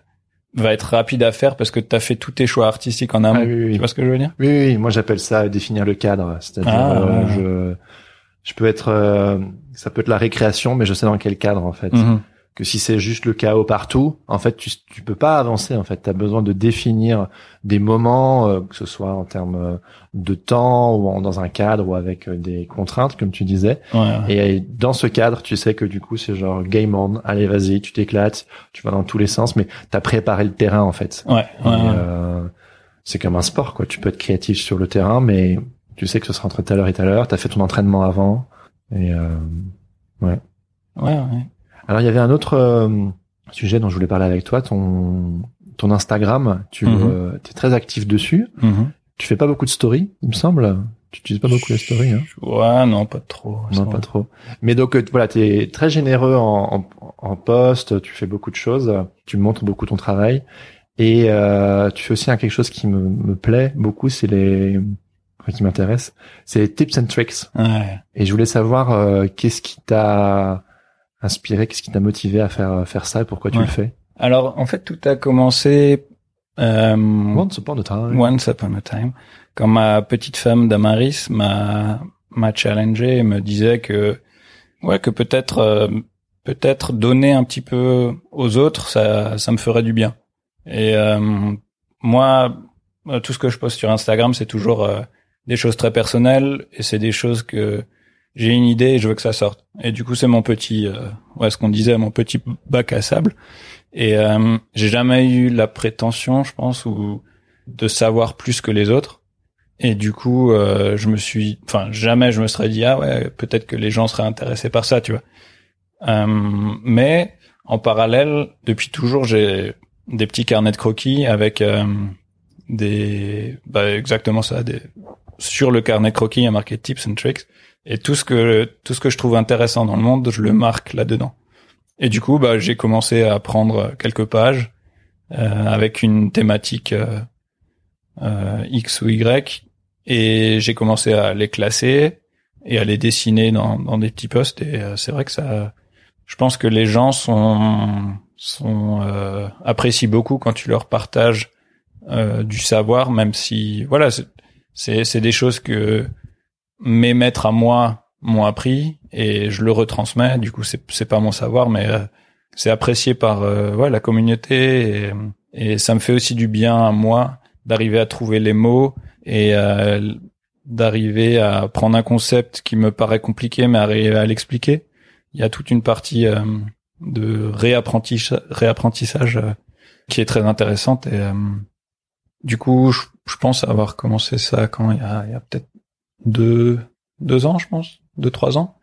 va être rapide à faire parce que tu as fait tous tes choix artistiques en amont. Ah, oui, oui, oui. Tu vois ce que je veux dire? Oui, oui, moi j'appelle ça définir le cadre. C'est-à-dire, Ah, euh, je, je peux être, euh, ça peut être la récréation, mais je sais dans quel cadre, en fait. Mhm. Que si c'est juste le chaos partout, en fait, tu, tu peux pas avancer, en fait. T'as besoin de définir des moments, euh, que ce soit en termes euh, de temps ou en- dans un cadre ou avec euh, des contraintes, comme tu disais. Ouais, ouais. Et dans ce cadre, tu sais que du coup, c'est genre game on. Allez, vas-y, tu t'éclates, tu vas dans tous les sens, mais t'as préparé le terrain en fait. Ouais, ouais, ouais. euh, c'est comme un sport, quoi. Tu peux être créatif sur le terrain, mais tu sais que ce sera entre telle heure et telle heure. T'as fait ton entraînement avant. Et euh, ouais, ouais. Alors, il y avait un autre euh, sujet dont je voulais parler avec toi, ton ton Instagram. Tu Mhm. es très actif dessus. Mhm. Tu fais pas beaucoup de stories, il me semble. Tu utilises pas beaucoup les stories, hein Ouais, non, pas trop. Non, pas trop. Mais donc euh, voilà, tu es très généreux en, en, en poste, tu fais beaucoup de choses, tu montres beaucoup ton travail. Et euh, tu fais aussi un quelque chose qui me, me plaît beaucoup, c'est les enfin, qui m'intéresse, c'est les tips and tricks. Ouais. Et je voulais savoir euh, qu'est-ce qui t'a inspiré, qu'est-ce qui t'a motivé à faire faire ça et pourquoi tu Ouais. le fais? Alors, en fait, tout a commencé euh, Once upon a time. once upon a time, quand ma petite femme Damaris m'a m'a challengé et me disait que ouais que peut-être euh, peut-être donner un petit peu aux autres ça ça me ferait du bien. Et euh, moi euh, tout ce que je poste sur Instagram c'est toujours euh, des choses très personnelles et c'est des choses que j'ai une idée et je veux que ça sorte. Et du coup c'est mon petit euh, ouais ce qu'on disait mon petit bac à sable. Et euh, j'ai jamais eu la prétention, je pense, ou de savoir plus que les autres. Et du coup, euh, je me suis, enfin, jamais je me serais dit ah ouais, peut-être que les gens seraient intéressés par ça, tu vois. Euh, mais en parallèle, depuis toujours, j'ai des petits carnets de croquis avec euh, des, bah, exactement ça, des, sur le carnet de croquis, il y a marqué tips and tricks. Et tout ce que tout ce que je trouve intéressant dans le monde, je le marque là-dedans. Et du coup, bah, j'ai commencé à prendre quelques pages euh, avec une thématique euh, euh, X ou Y, et j'ai commencé à les classer et à les dessiner dans, dans des petits posts. Et c'est vrai que ça, je pense que les gens sont sont apprécient beaucoup quand tu leur partages du savoir, même si voilà, c'est c'est des choses que mes maîtres à moi m'ont appris et je le retransmets. Du coup, c'est pas mon savoir, mais euh, c'est apprécié par euh, ouais, la communauté et, et, ça me fait aussi du bien à moi d'arriver à trouver les mots et euh, d'arriver à prendre un concept qui me paraît compliqué, mais arriver à l'expliquer. Il y a toute une partie de réapprentissage, qui est très intéressante et du coup, je, pense avoir commencé ça quand il y a peut-être deux deux ans, je pense, deux trois ans.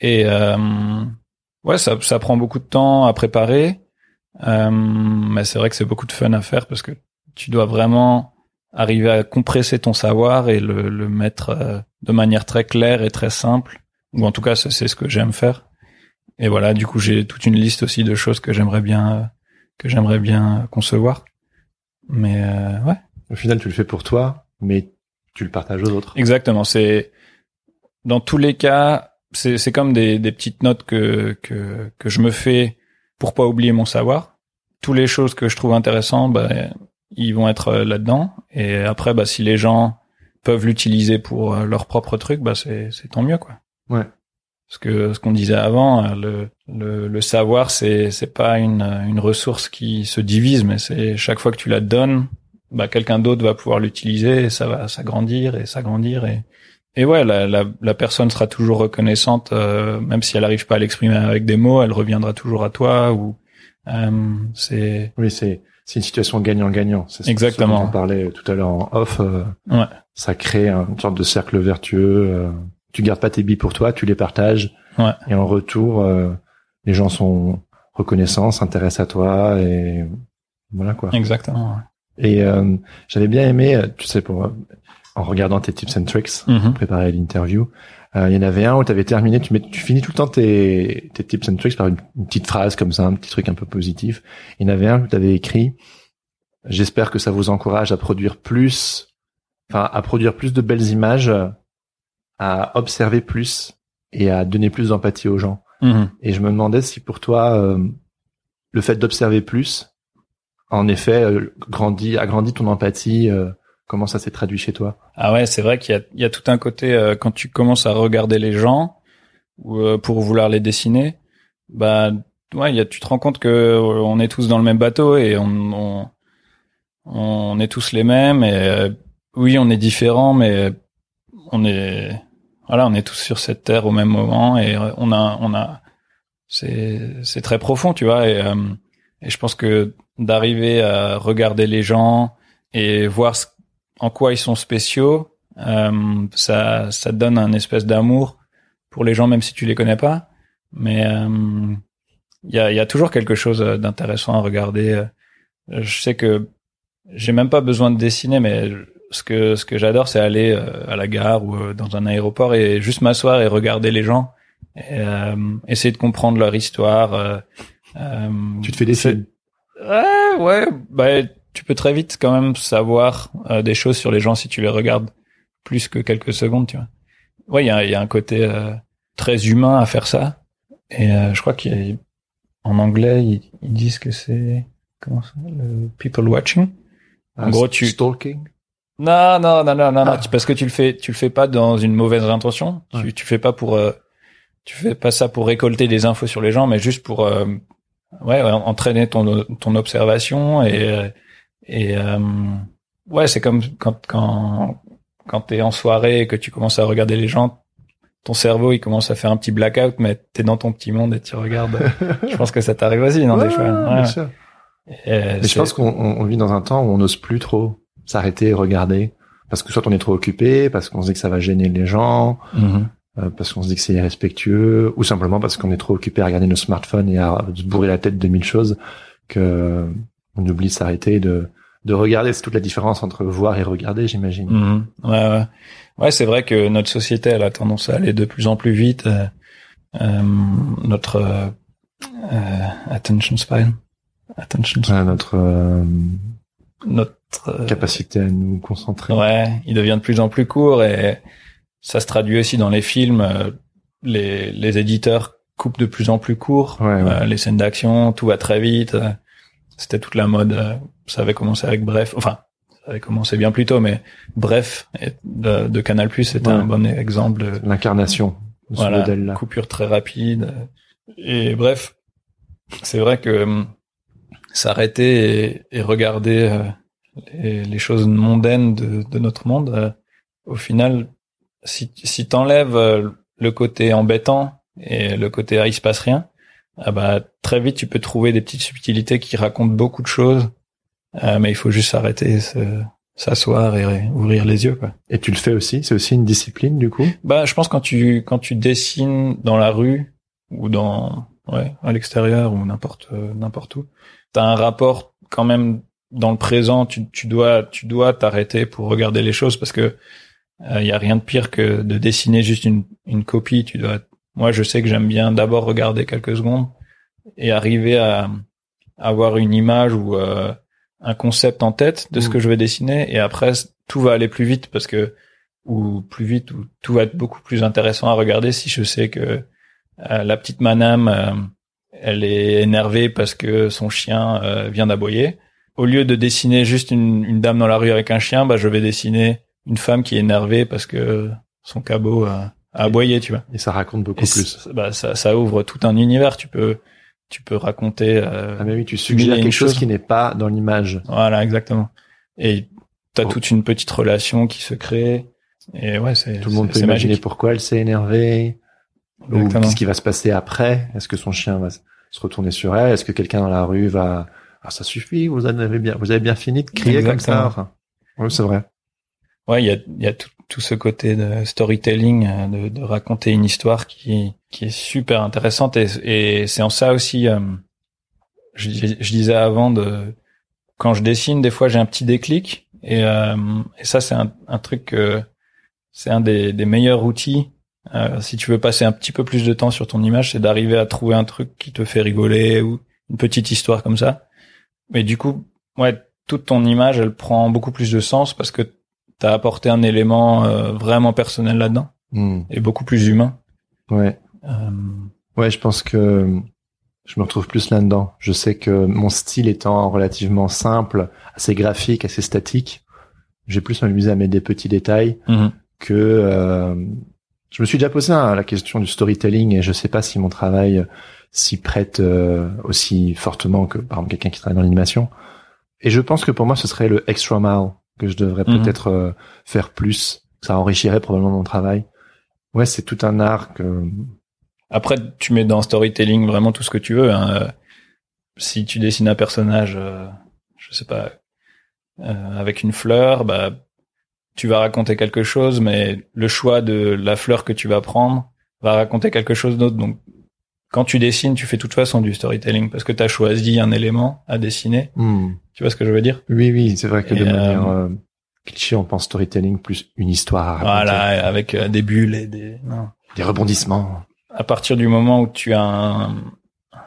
Et euh, ouais, ça ça prend beaucoup de temps à préparer, euh, mais c'est vrai que c'est beaucoup de fun à faire parce que tu dois vraiment arriver à compresser ton savoir et le, le mettre euh, de manière très claire et très simple. Ou en tout cas, c'est ce que j'aime faire. Et voilà, du coup, j'ai toute une liste aussi de choses que j'aimerais bien que j'aimerais bien concevoir. Mais euh, ouais. Au final, tu le fais pour toi, mais tu le partages aux autres. Exactement. C'est dans tous les cas, c'est c'est comme des, des petites notes que que que je me fais pour pas oublier mon savoir. Toutes les choses que je trouve intéressantes, bah, ils vont être là-dedans. Et après, bah, si les gens peuvent l'utiliser pour euh, leur propre truc, bah, c'est c'est tant mieux, quoi. Ouais. Parce que ce qu'on disait avant, le, le, le savoir, c'est c'est pas une, une ressource qui se divise, mais c'est chaque fois que tu la donnes, bah, quelqu'un d'autre va pouvoir l'utiliser et ça va s'agrandir et s'agrandir et et ouais la, la, la, personne sera toujours reconnaissante euh, même si elle n'arrive pas à l'exprimer avec des mots elle reviendra toujours à toi ou euh, c'est oui c'est c'est une situation gagnant-gagnant c'est exactement on parlait tout à l'heure en off euh, ouais. ça crée une sorte de cercle vertueux euh, tu gardes pas tes billes pour toi tu les partages ouais. et en retour euh, les gens sont reconnaissants s'intéressent à toi et voilà quoi exactement. Et euh, j'avais bien aimé, euh, tu sais, pour en regardant tes tips and tricks, mm -hmm. préparer l'interview, euh, il y en avait un où tu avais terminé, tu, mets, tu finis tout le temps tes, tes tips and tricks par une, une, petite phrase comme ça, un petit truc un peu positif. Il y en avait un où tu avais écrit « J'espère que ça vous encourage à produire plus, enfin à produire plus de belles images, à observer plus et à donner plus d'empathie aux gens. Mm -hmm. Et je me demandais si pour toi, euh, le fait d'observer plus, en effet, euh, grandit, agrandit ton empathie. Euh, comment ça s'est traduit chez toi? Ah ouais, c'est vrai qu'il y a, il y a tout un côté euh, quand tu commences à regarder les gens ou euh, pour vouloir les dessiner, bah ouais, y a, tu te rends compte que euh, on est tous dans le même bateau et on, on, on est tous les mêmes et euh, oui, on est différents, mais on est voilà, on est tous sur cette terre au même moment et on a on a c'est c'est très profond, tu vois et et je pense que d'arriver à regarder les gens et voir en quoi ils sont spéciaux, euh, ça, ça donne un espèce d'amour pour les gens, même si tu les connais pas. Mais il euh, y, a, y a toujours quelque chose d'intéressant à regarder. Je sais que j'ai même pas besoin de dessiner, mais ce que ce que j'adore, c'est aller euh, à la gare ou dans un aéroport et juste m'asseoir et regarder les gens, et, essayer de comprendre leur histoire. tu te fais des Ouais, ouais, bah, tu peux très vite quand même savoir euh, des choses sur les gens si tu les regardes plus que quelques secondes, tu vois. Ouais, il y a, y a, un côté euh, très humain à faire ça. Et euh, je crois qu'en anglais, ils, ils, disent que c'est comment ça, le people watching. En ah, gros, tu stalking. Non, non, non, non, non, ah. non, parce que tu le fais, tu le fais pas dans une mauvaise intention. Ouais. Tu, tu fais pas pour, euh, tu fais pas ça pour récolter des infos sur les gens, mais juste pour euh, ouais, entraîner ton ton observation et et euh, ouais c'est comme quand quand quand t'es en soirée et que tu commences à regarder les gens ton cerveau il commence à faire un petit blackout mais t'es dans ton petit monde et tu regardes je pense que ça t'arrive aussi non ouais, des fois ouais. bien sûr. Et, je pense qu'on on vit dans un temps où on n'ose plus trop s'arrêter et regarder parce que soit on est trop occupé, parce qu'on se dit que ça va gêner les gens, Mhm. euh, parce qu'on se dit que c'est irrespectueux, ou simplement parce qu'on est trop occupé à regarder nos smartphones et à se bourrer la tête de mille choses que on oublie de s'arrêter de de regarder. C'est toute la différence entre voir et regarder, j'imagine. Mhm. Ouais, ouais. Ouais, c'est vrai que notre société, elle a tendance à aller de plus en plus vite. euh, euh, notre euh, euh, attention span, attention span, Ouais, notre euh, notre euh, capacité à nous concentrer. Ouais, il devient de plus en plus court et ça se traduit aussi dans les films. euh, Les, les éditeurs coupent de plus en plus court. Ouais, ouais. Euh, les scènes d'action, tout va très vite. euh, C'était toute la mode. Ça avait commencé avec Bref. Enfin, ça avait commencé bien plus tôt, mais Bref de, de Canal Plus Ouais. un bon exemple. de- L'incarnation de ce voilà, modèle-là. coupure très rapide. Et bref, c'est vrai que hum, s'arrêter et, et regarder euh, les, les choses mondaines de, de notre monde, euh, au final, si, si t'enlèves euh, le côté embêtant et le côté ah, il se passe rien, ah bah très vite tu peux trouver des petites subtilités qui racontent beaucoup de choses, euh, mais il faut juste s'arrêter, s'asseoir et ouvrir les yeux quoi. Et tu le fais aussi? C'est aussi une discipline, du coup? Bah, je pense quand tu quand tu dessines dans la rue ou dans ouais à l'extérieur ou n'importe euh, n'importe où, t'as un rapport quand même dans le présent. Tu tu dois tu dois t'arrêter pour regarder les choses parce que il y a rien de pire que de dessiner juste une une copie. Tu dois moi je sais que j'aime bien d'abord regarder quelques secondes et arriver à avoir une image ou euh, un concept en tête de ce Mm. que je vais dessiner et après tout va aller plus vite parce que ou plus vite ou tout va être beaucoup plus intéressant à regarder si je sais que euh, la petite madame euh, elle est énervée parce que son chien euh, vient d'aboyer au lieu de dessiner juste une, une dame dans la rue avec un chien bah je vais dessiner une femme qui est énervée parce que son cabot a, a aboyé tu vois Et ça raconte beaucoup et plus. bah, ça, ça ouvre tout un univers tu peux tu peux raconter euh, Ah mais oui, tu suggères quelque chose qui n'est pas dans l'image. voilà exactement et t'as Oh. toute une petite relation qui se crée et ouais c'est Tout le monde peut imaginer magique. pourquoi elle s'est énervée, ou Exactement. qu'est-ce qui va se passer après. Est-ce que son chien va se retourner sur elle? Est-ce que quelqu'un dans la rue va Ah, ça suffit, vous avez bien, vous avez bien fini de crier comme ça. Enfin, oui, c'est vrai. Ouais, il y a, y a tout, tout ce côté de storytelling, euh, de, de raconter une histoire qui, qui est super intéressante et, et c'est en ça aussi. euh, je, disais avant de quand je dessine, des fois j'ai un petit déclic et, euh, et ça c'est un, un truc c'est un des, des meilleurs outils. euh, si tu veux passer un petit peu plus de temps sur ton image, c'est d'arriver à trouver un truc qui te fait rigoler ou une petite histoire comme ça. Mais du coup, ouais, toute ton image, elle prend beaucoup plus de sens parce que t'as apporté un élément euh, vraiment personnel là-dedans Hmm. et beaucoup plus humain. Ouais. Euh, Ouais, je pense que je me retrouve plus là-dedans. Je sais que mon style étant relativement simple, assez graphique, assez statique, j'ai plus m'amusé à mettre des petits détails mhm. que euh, je me suis déjà posé hein, la question du storytelling et je sais pas si mon travail s'y prête euh, aussi fortement que par exemple quelqu'un qui travaille dans l'animation. Et je pense que pour moi ce serait le extra mile que je devrais Mhm. peut-être euh, faire plus. Ça enrichirait probablement mon travail. Ouais, c'est tout un art que Après, tu mets dans storytelling vraiment tout ce que tu veux. hein. Euh, Si tu dessines un personnage, euh, je sais pas, euh, avec une fleur, bah, tu vas raconter quelque chose, mais le choix de la fleur que tu vas prendre va raconter quelque chose d'autre. Donc, quand tu dessines, tu fais de toute façon du storytelling parce que tu as choisi un élément à dessiner. Hmm. Tu vois ce que je veux dire? Oui, oui, c'est vrai que de Et, euh, manière euh, cliché, on pense storytelling plus une histoire. Voilà, avec euh, des bulles et des... Non. Des rebondissements. à partir du moment où tu as un-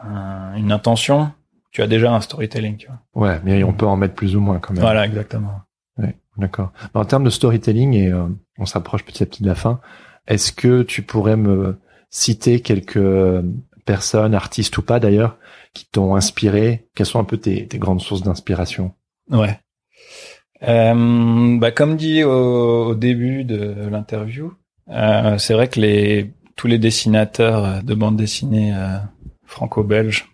un- une intention, tu as déjà un storytelling, tu vois. Ouais, mais on peut en mettre plus ou moins quand même. Voilà, exactement. Ouais, d'accord. En termes de storytelling, et euh, on s'approche petit à petit de la fin, est-ce que tu pourrais me citer quelques euh, personnes, artistes ou pas d'ailleurs, qui t'ont inspiré. Quelles sont un peu tes, grandes sources d'inspiration? Ouais. Euh, bah, comme dit au, début de l'interview, euh, c'est vrai que les tous les dessinateurs de bande dessinée euh, franco-belges,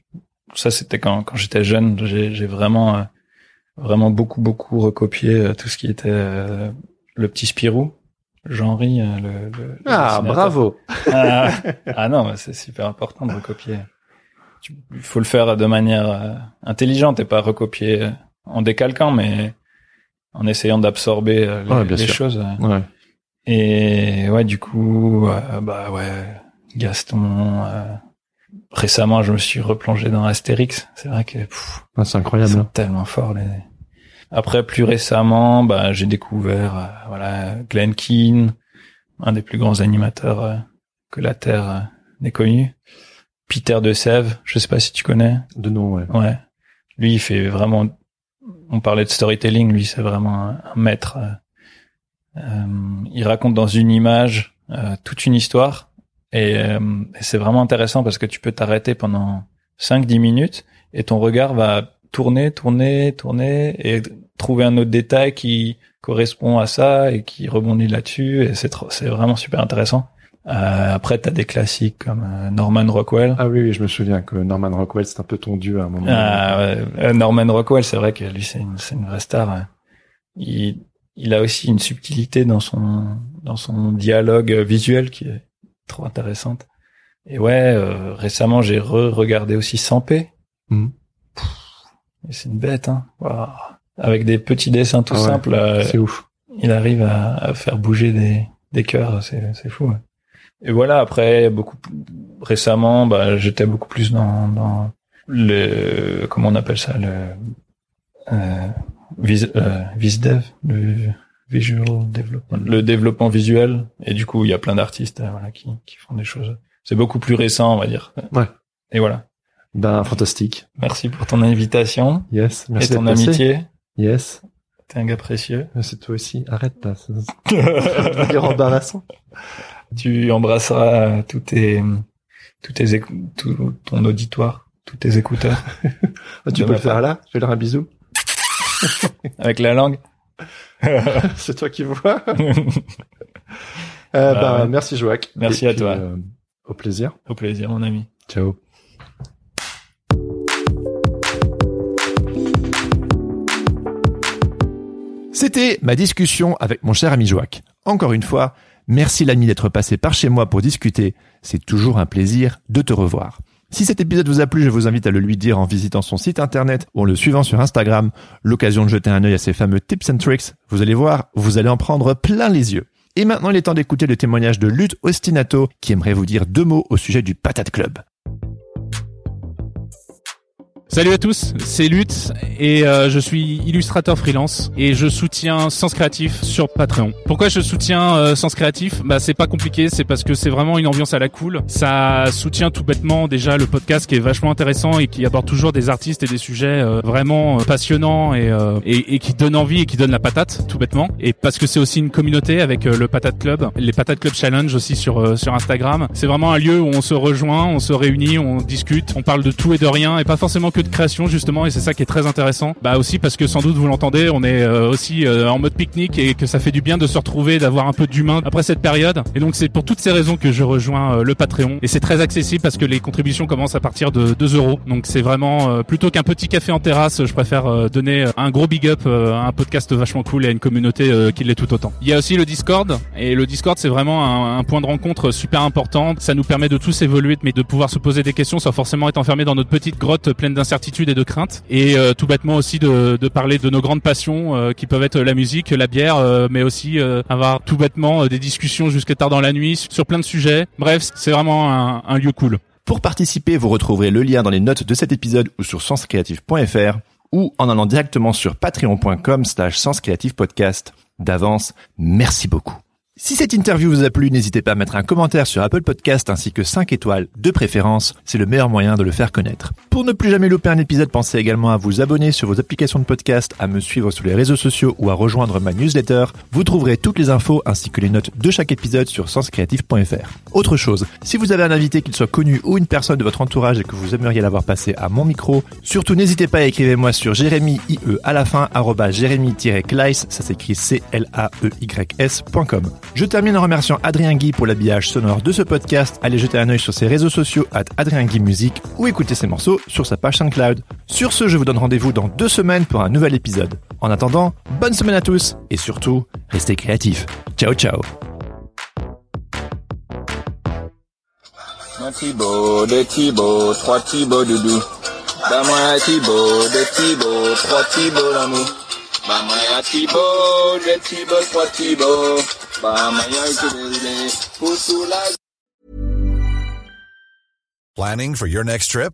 ça c'était quand quand j'étais jeune, j'ai vraiment euh, vraiment beaucoup beaucoup recopié euh, tout ce qui était euh, le petit Spirou, Jean-Ry, euh, le, le- le Ah, bravo ah, ah non, mais c'est super important de recopier. Il faut le faire de manière euh, intelligente et pas recopier euh, en décalquant, mais en essayant d'absorber les, Ouais, bien les sûr. choses. Ouais. Et ouais, du coup, euh, bah ouais, Gaston. euh, récemment, je me suis replongé dans Astérix. C'est vrai que Ah, c'est ils incroyable. sont tellement forts. Les... Après, plus récemment, bah j'ai découvert euh, voilà Glenn Keane, un des plus grands animateurs euh, que la Terre euh, n'ait connu. Peter de Sèvres, je sais pas si tu connais. De nom, ouais. Ouais. Lui, il fait vraiment. On parlait de storytelling. Lui, c'est vraiment un, un maître. il raconte dans une image toute une histoire et, et c'est vraiment intéressant parce que tu peux t'arrêter pendant 5-10 minutes et ton regard va tourner, tourner, tourner et trouver un autre détail qui correspond à ça et qui rebondit là-dessus et c'est c'est vraiment super intéressant. Euh, après, t'as des classiques comme euh, Norman Rockwell. Ah oui, oui, je me souviens que Norman Rockwell, c'est un peu ton dieu à un moment. Ah, ouais. Euh, Norman Rockwell, c'est vrai que lui, c'est une, c'est une vraie star. hein. Il, il a aussi une subtilité dans son, dans son dialogue visuel qui est trop intéressante. Et ouais, euh, récemment, j'ai re-regardé aussi Sampé. Mhm. C'est une bête, hein. Avec des petits dessins tout Ah ouais, simples, euh, C'est ouf. il arrive à, à faire bouger des, des cœurs, c'est, c'est fou. ouais. Et voilà, après, beaucoup plus- récemment, bah, j'étais beaucoup plus dans, dans le, comment on appelle ça, le, euh, vis, euh, visdev, le visual development, le développement visuel. Et du coup, il y a plein d'artistes, euh, voilà, qui, qui font des choses. C'est beaucoup plus récent, on va dire. Ouais. Et voilà. Ben, fantastique. Merci pour ton invitation Yes. Merci et ton passé. amitié. Yes. T'es un gars précieux. C'est toi aussi. Arrête veut dire embarrassant. tu embrasseras tous tes, tous tes, tout ton auditoire, tous tes écouteurs Ah, tu peux le faire part. là. Fais leur un bisou. avec la langue. c'est toi qui vois. Euh, Bah ben, ouais. merci Joac. Merci Et à puis, toi. euh, au plaisir. Au plaisir, mon ami. Ciao. C'était ma discussion avec mon cher ami Joac. Encore une fois, merci l'ami d'être passé par chez moi pour discuter. C'est toujours un plaisir de te revoir. Si cet épisode vous a plu, je vous invite à le lui dire en visitant son site internet ou en le suivant sur Instagram. L'occasion de jeter un œil à ses fameux tips and tricks. Vous allez voir, vous allez en prendre plein les yeux. Et maintenant, il est temps d'écouter le témoignage de Lutte Ostinato qui aimerait vous dire deux mots au sujet du Patate Club. Salut à tous, c'est Lutte et euh, je suis illustrateur freelance et je soutiens Sens Créatif sur Patreon. Pourquoi je soutiens euh, Sens Créatif? Bah c'est pas compliqué, c'est parce que c'est vraiment une ambiance à la cool. Ça soutient tout bêtement déjà le podcast qui est vachement intéressant et qui aborde toujours des artistes et des sujets euh, vraiment euh, passionnants et, euh, et, et qui donnent envie et qui donnent la patate tout bêtement. Et parce que c'est aussi une communauté avec euh, le Patate Club, les Patate Club Challenge aussi sur sur Instagram. C'est vraiment un lieu où on se rejoint, on se réunit, on discute, on parle de tout et de rien et pas forcément de création justement et c'est ça qui est très intéressant. Bah aussi parce que sans doute vous l'entendez, on est euh, aussi euh, en mode pique-nique et que ça fait du bien de se retrouver, d'avoir un peu d'humain après cette période. Et donc c'est pour toutes ces raisons que je rejoins euh, le Patreon et c'est très accessible parce que les contributions commencent à partir de 2 euros. Donc c'est vraiment plutôt qu'un petit café en terrasse, je préfère donner un gros big up à un podcast vachement cool et à une communauté qui l'est tout autant. Il y a aussi le Discord et le Discord c'est vraiment un, point de rencontre super important. Ça nous permet de tous évoluer mais de pouvoir se poser des questions sans forcément être enfermé dans notre petite grotte pleine d'incertitudes et de craintes. Et euh, tout bêtement aussi de, de parler de nos grandes passions euh, qui peuvent être la musique, la bière, euh, mais aussi avoir tout bêtement des discussions jusqu'à tard dans la nuit sur plein de sujets. Bref, c'est vraiment un, un lieu cool. Pour participer, vous retrouverez le lien dans les notes de cet épisode ou sur senscreative.fr ou en allant directement sur patreon.com slash senscreativepodcast. D'avance, merci beaucoup. Si cette interview vous a plu, n'hésitez pas à mettre un commentaire sur Apple Podcast ainsi que 5 étoiles de préférence. C'est le meilleur moyen de le faire connaître. Pour ne plus jamais louper un épisode, pensez également à vous abonner sur vos applications de podcast, à me suivre sur les réseaux sociaux ou à rejoindre ma newsletter. Vous trouverez toutes les infos ainsi que les notes de chaque épisode sur senscreative.fr. Autre chose, si vous avez un invité qu'il soit connu ou une personne de votre entourage et que vous aimeriez l'avoir passé à mon micro, surtout n'hésitez pas à écrire-moi sur jérémy IE à la fin, arroba jérémy-kleiss, ça s'écrit C-L-A-E-Y-S.com. Je termine en remerciant Adrien Guy pour l'habillage sonore de ce podcast. Allez jeter un œil sur ses réseaux sociaux at Adrien Guy Musique ou écouter ses morceaux sur sa page SoundCloud. Sur ce, je vous donne rendez-vous dans deux semaines pour un nouvel épisode. En attendant, bonne semaine à tous et surtout, restez créatifs. Ciao ciao. Mamaya Thibaut, le Thibaut, trois Thibaut. Mamaya Ukulele, Pusula. Planning for your next trip?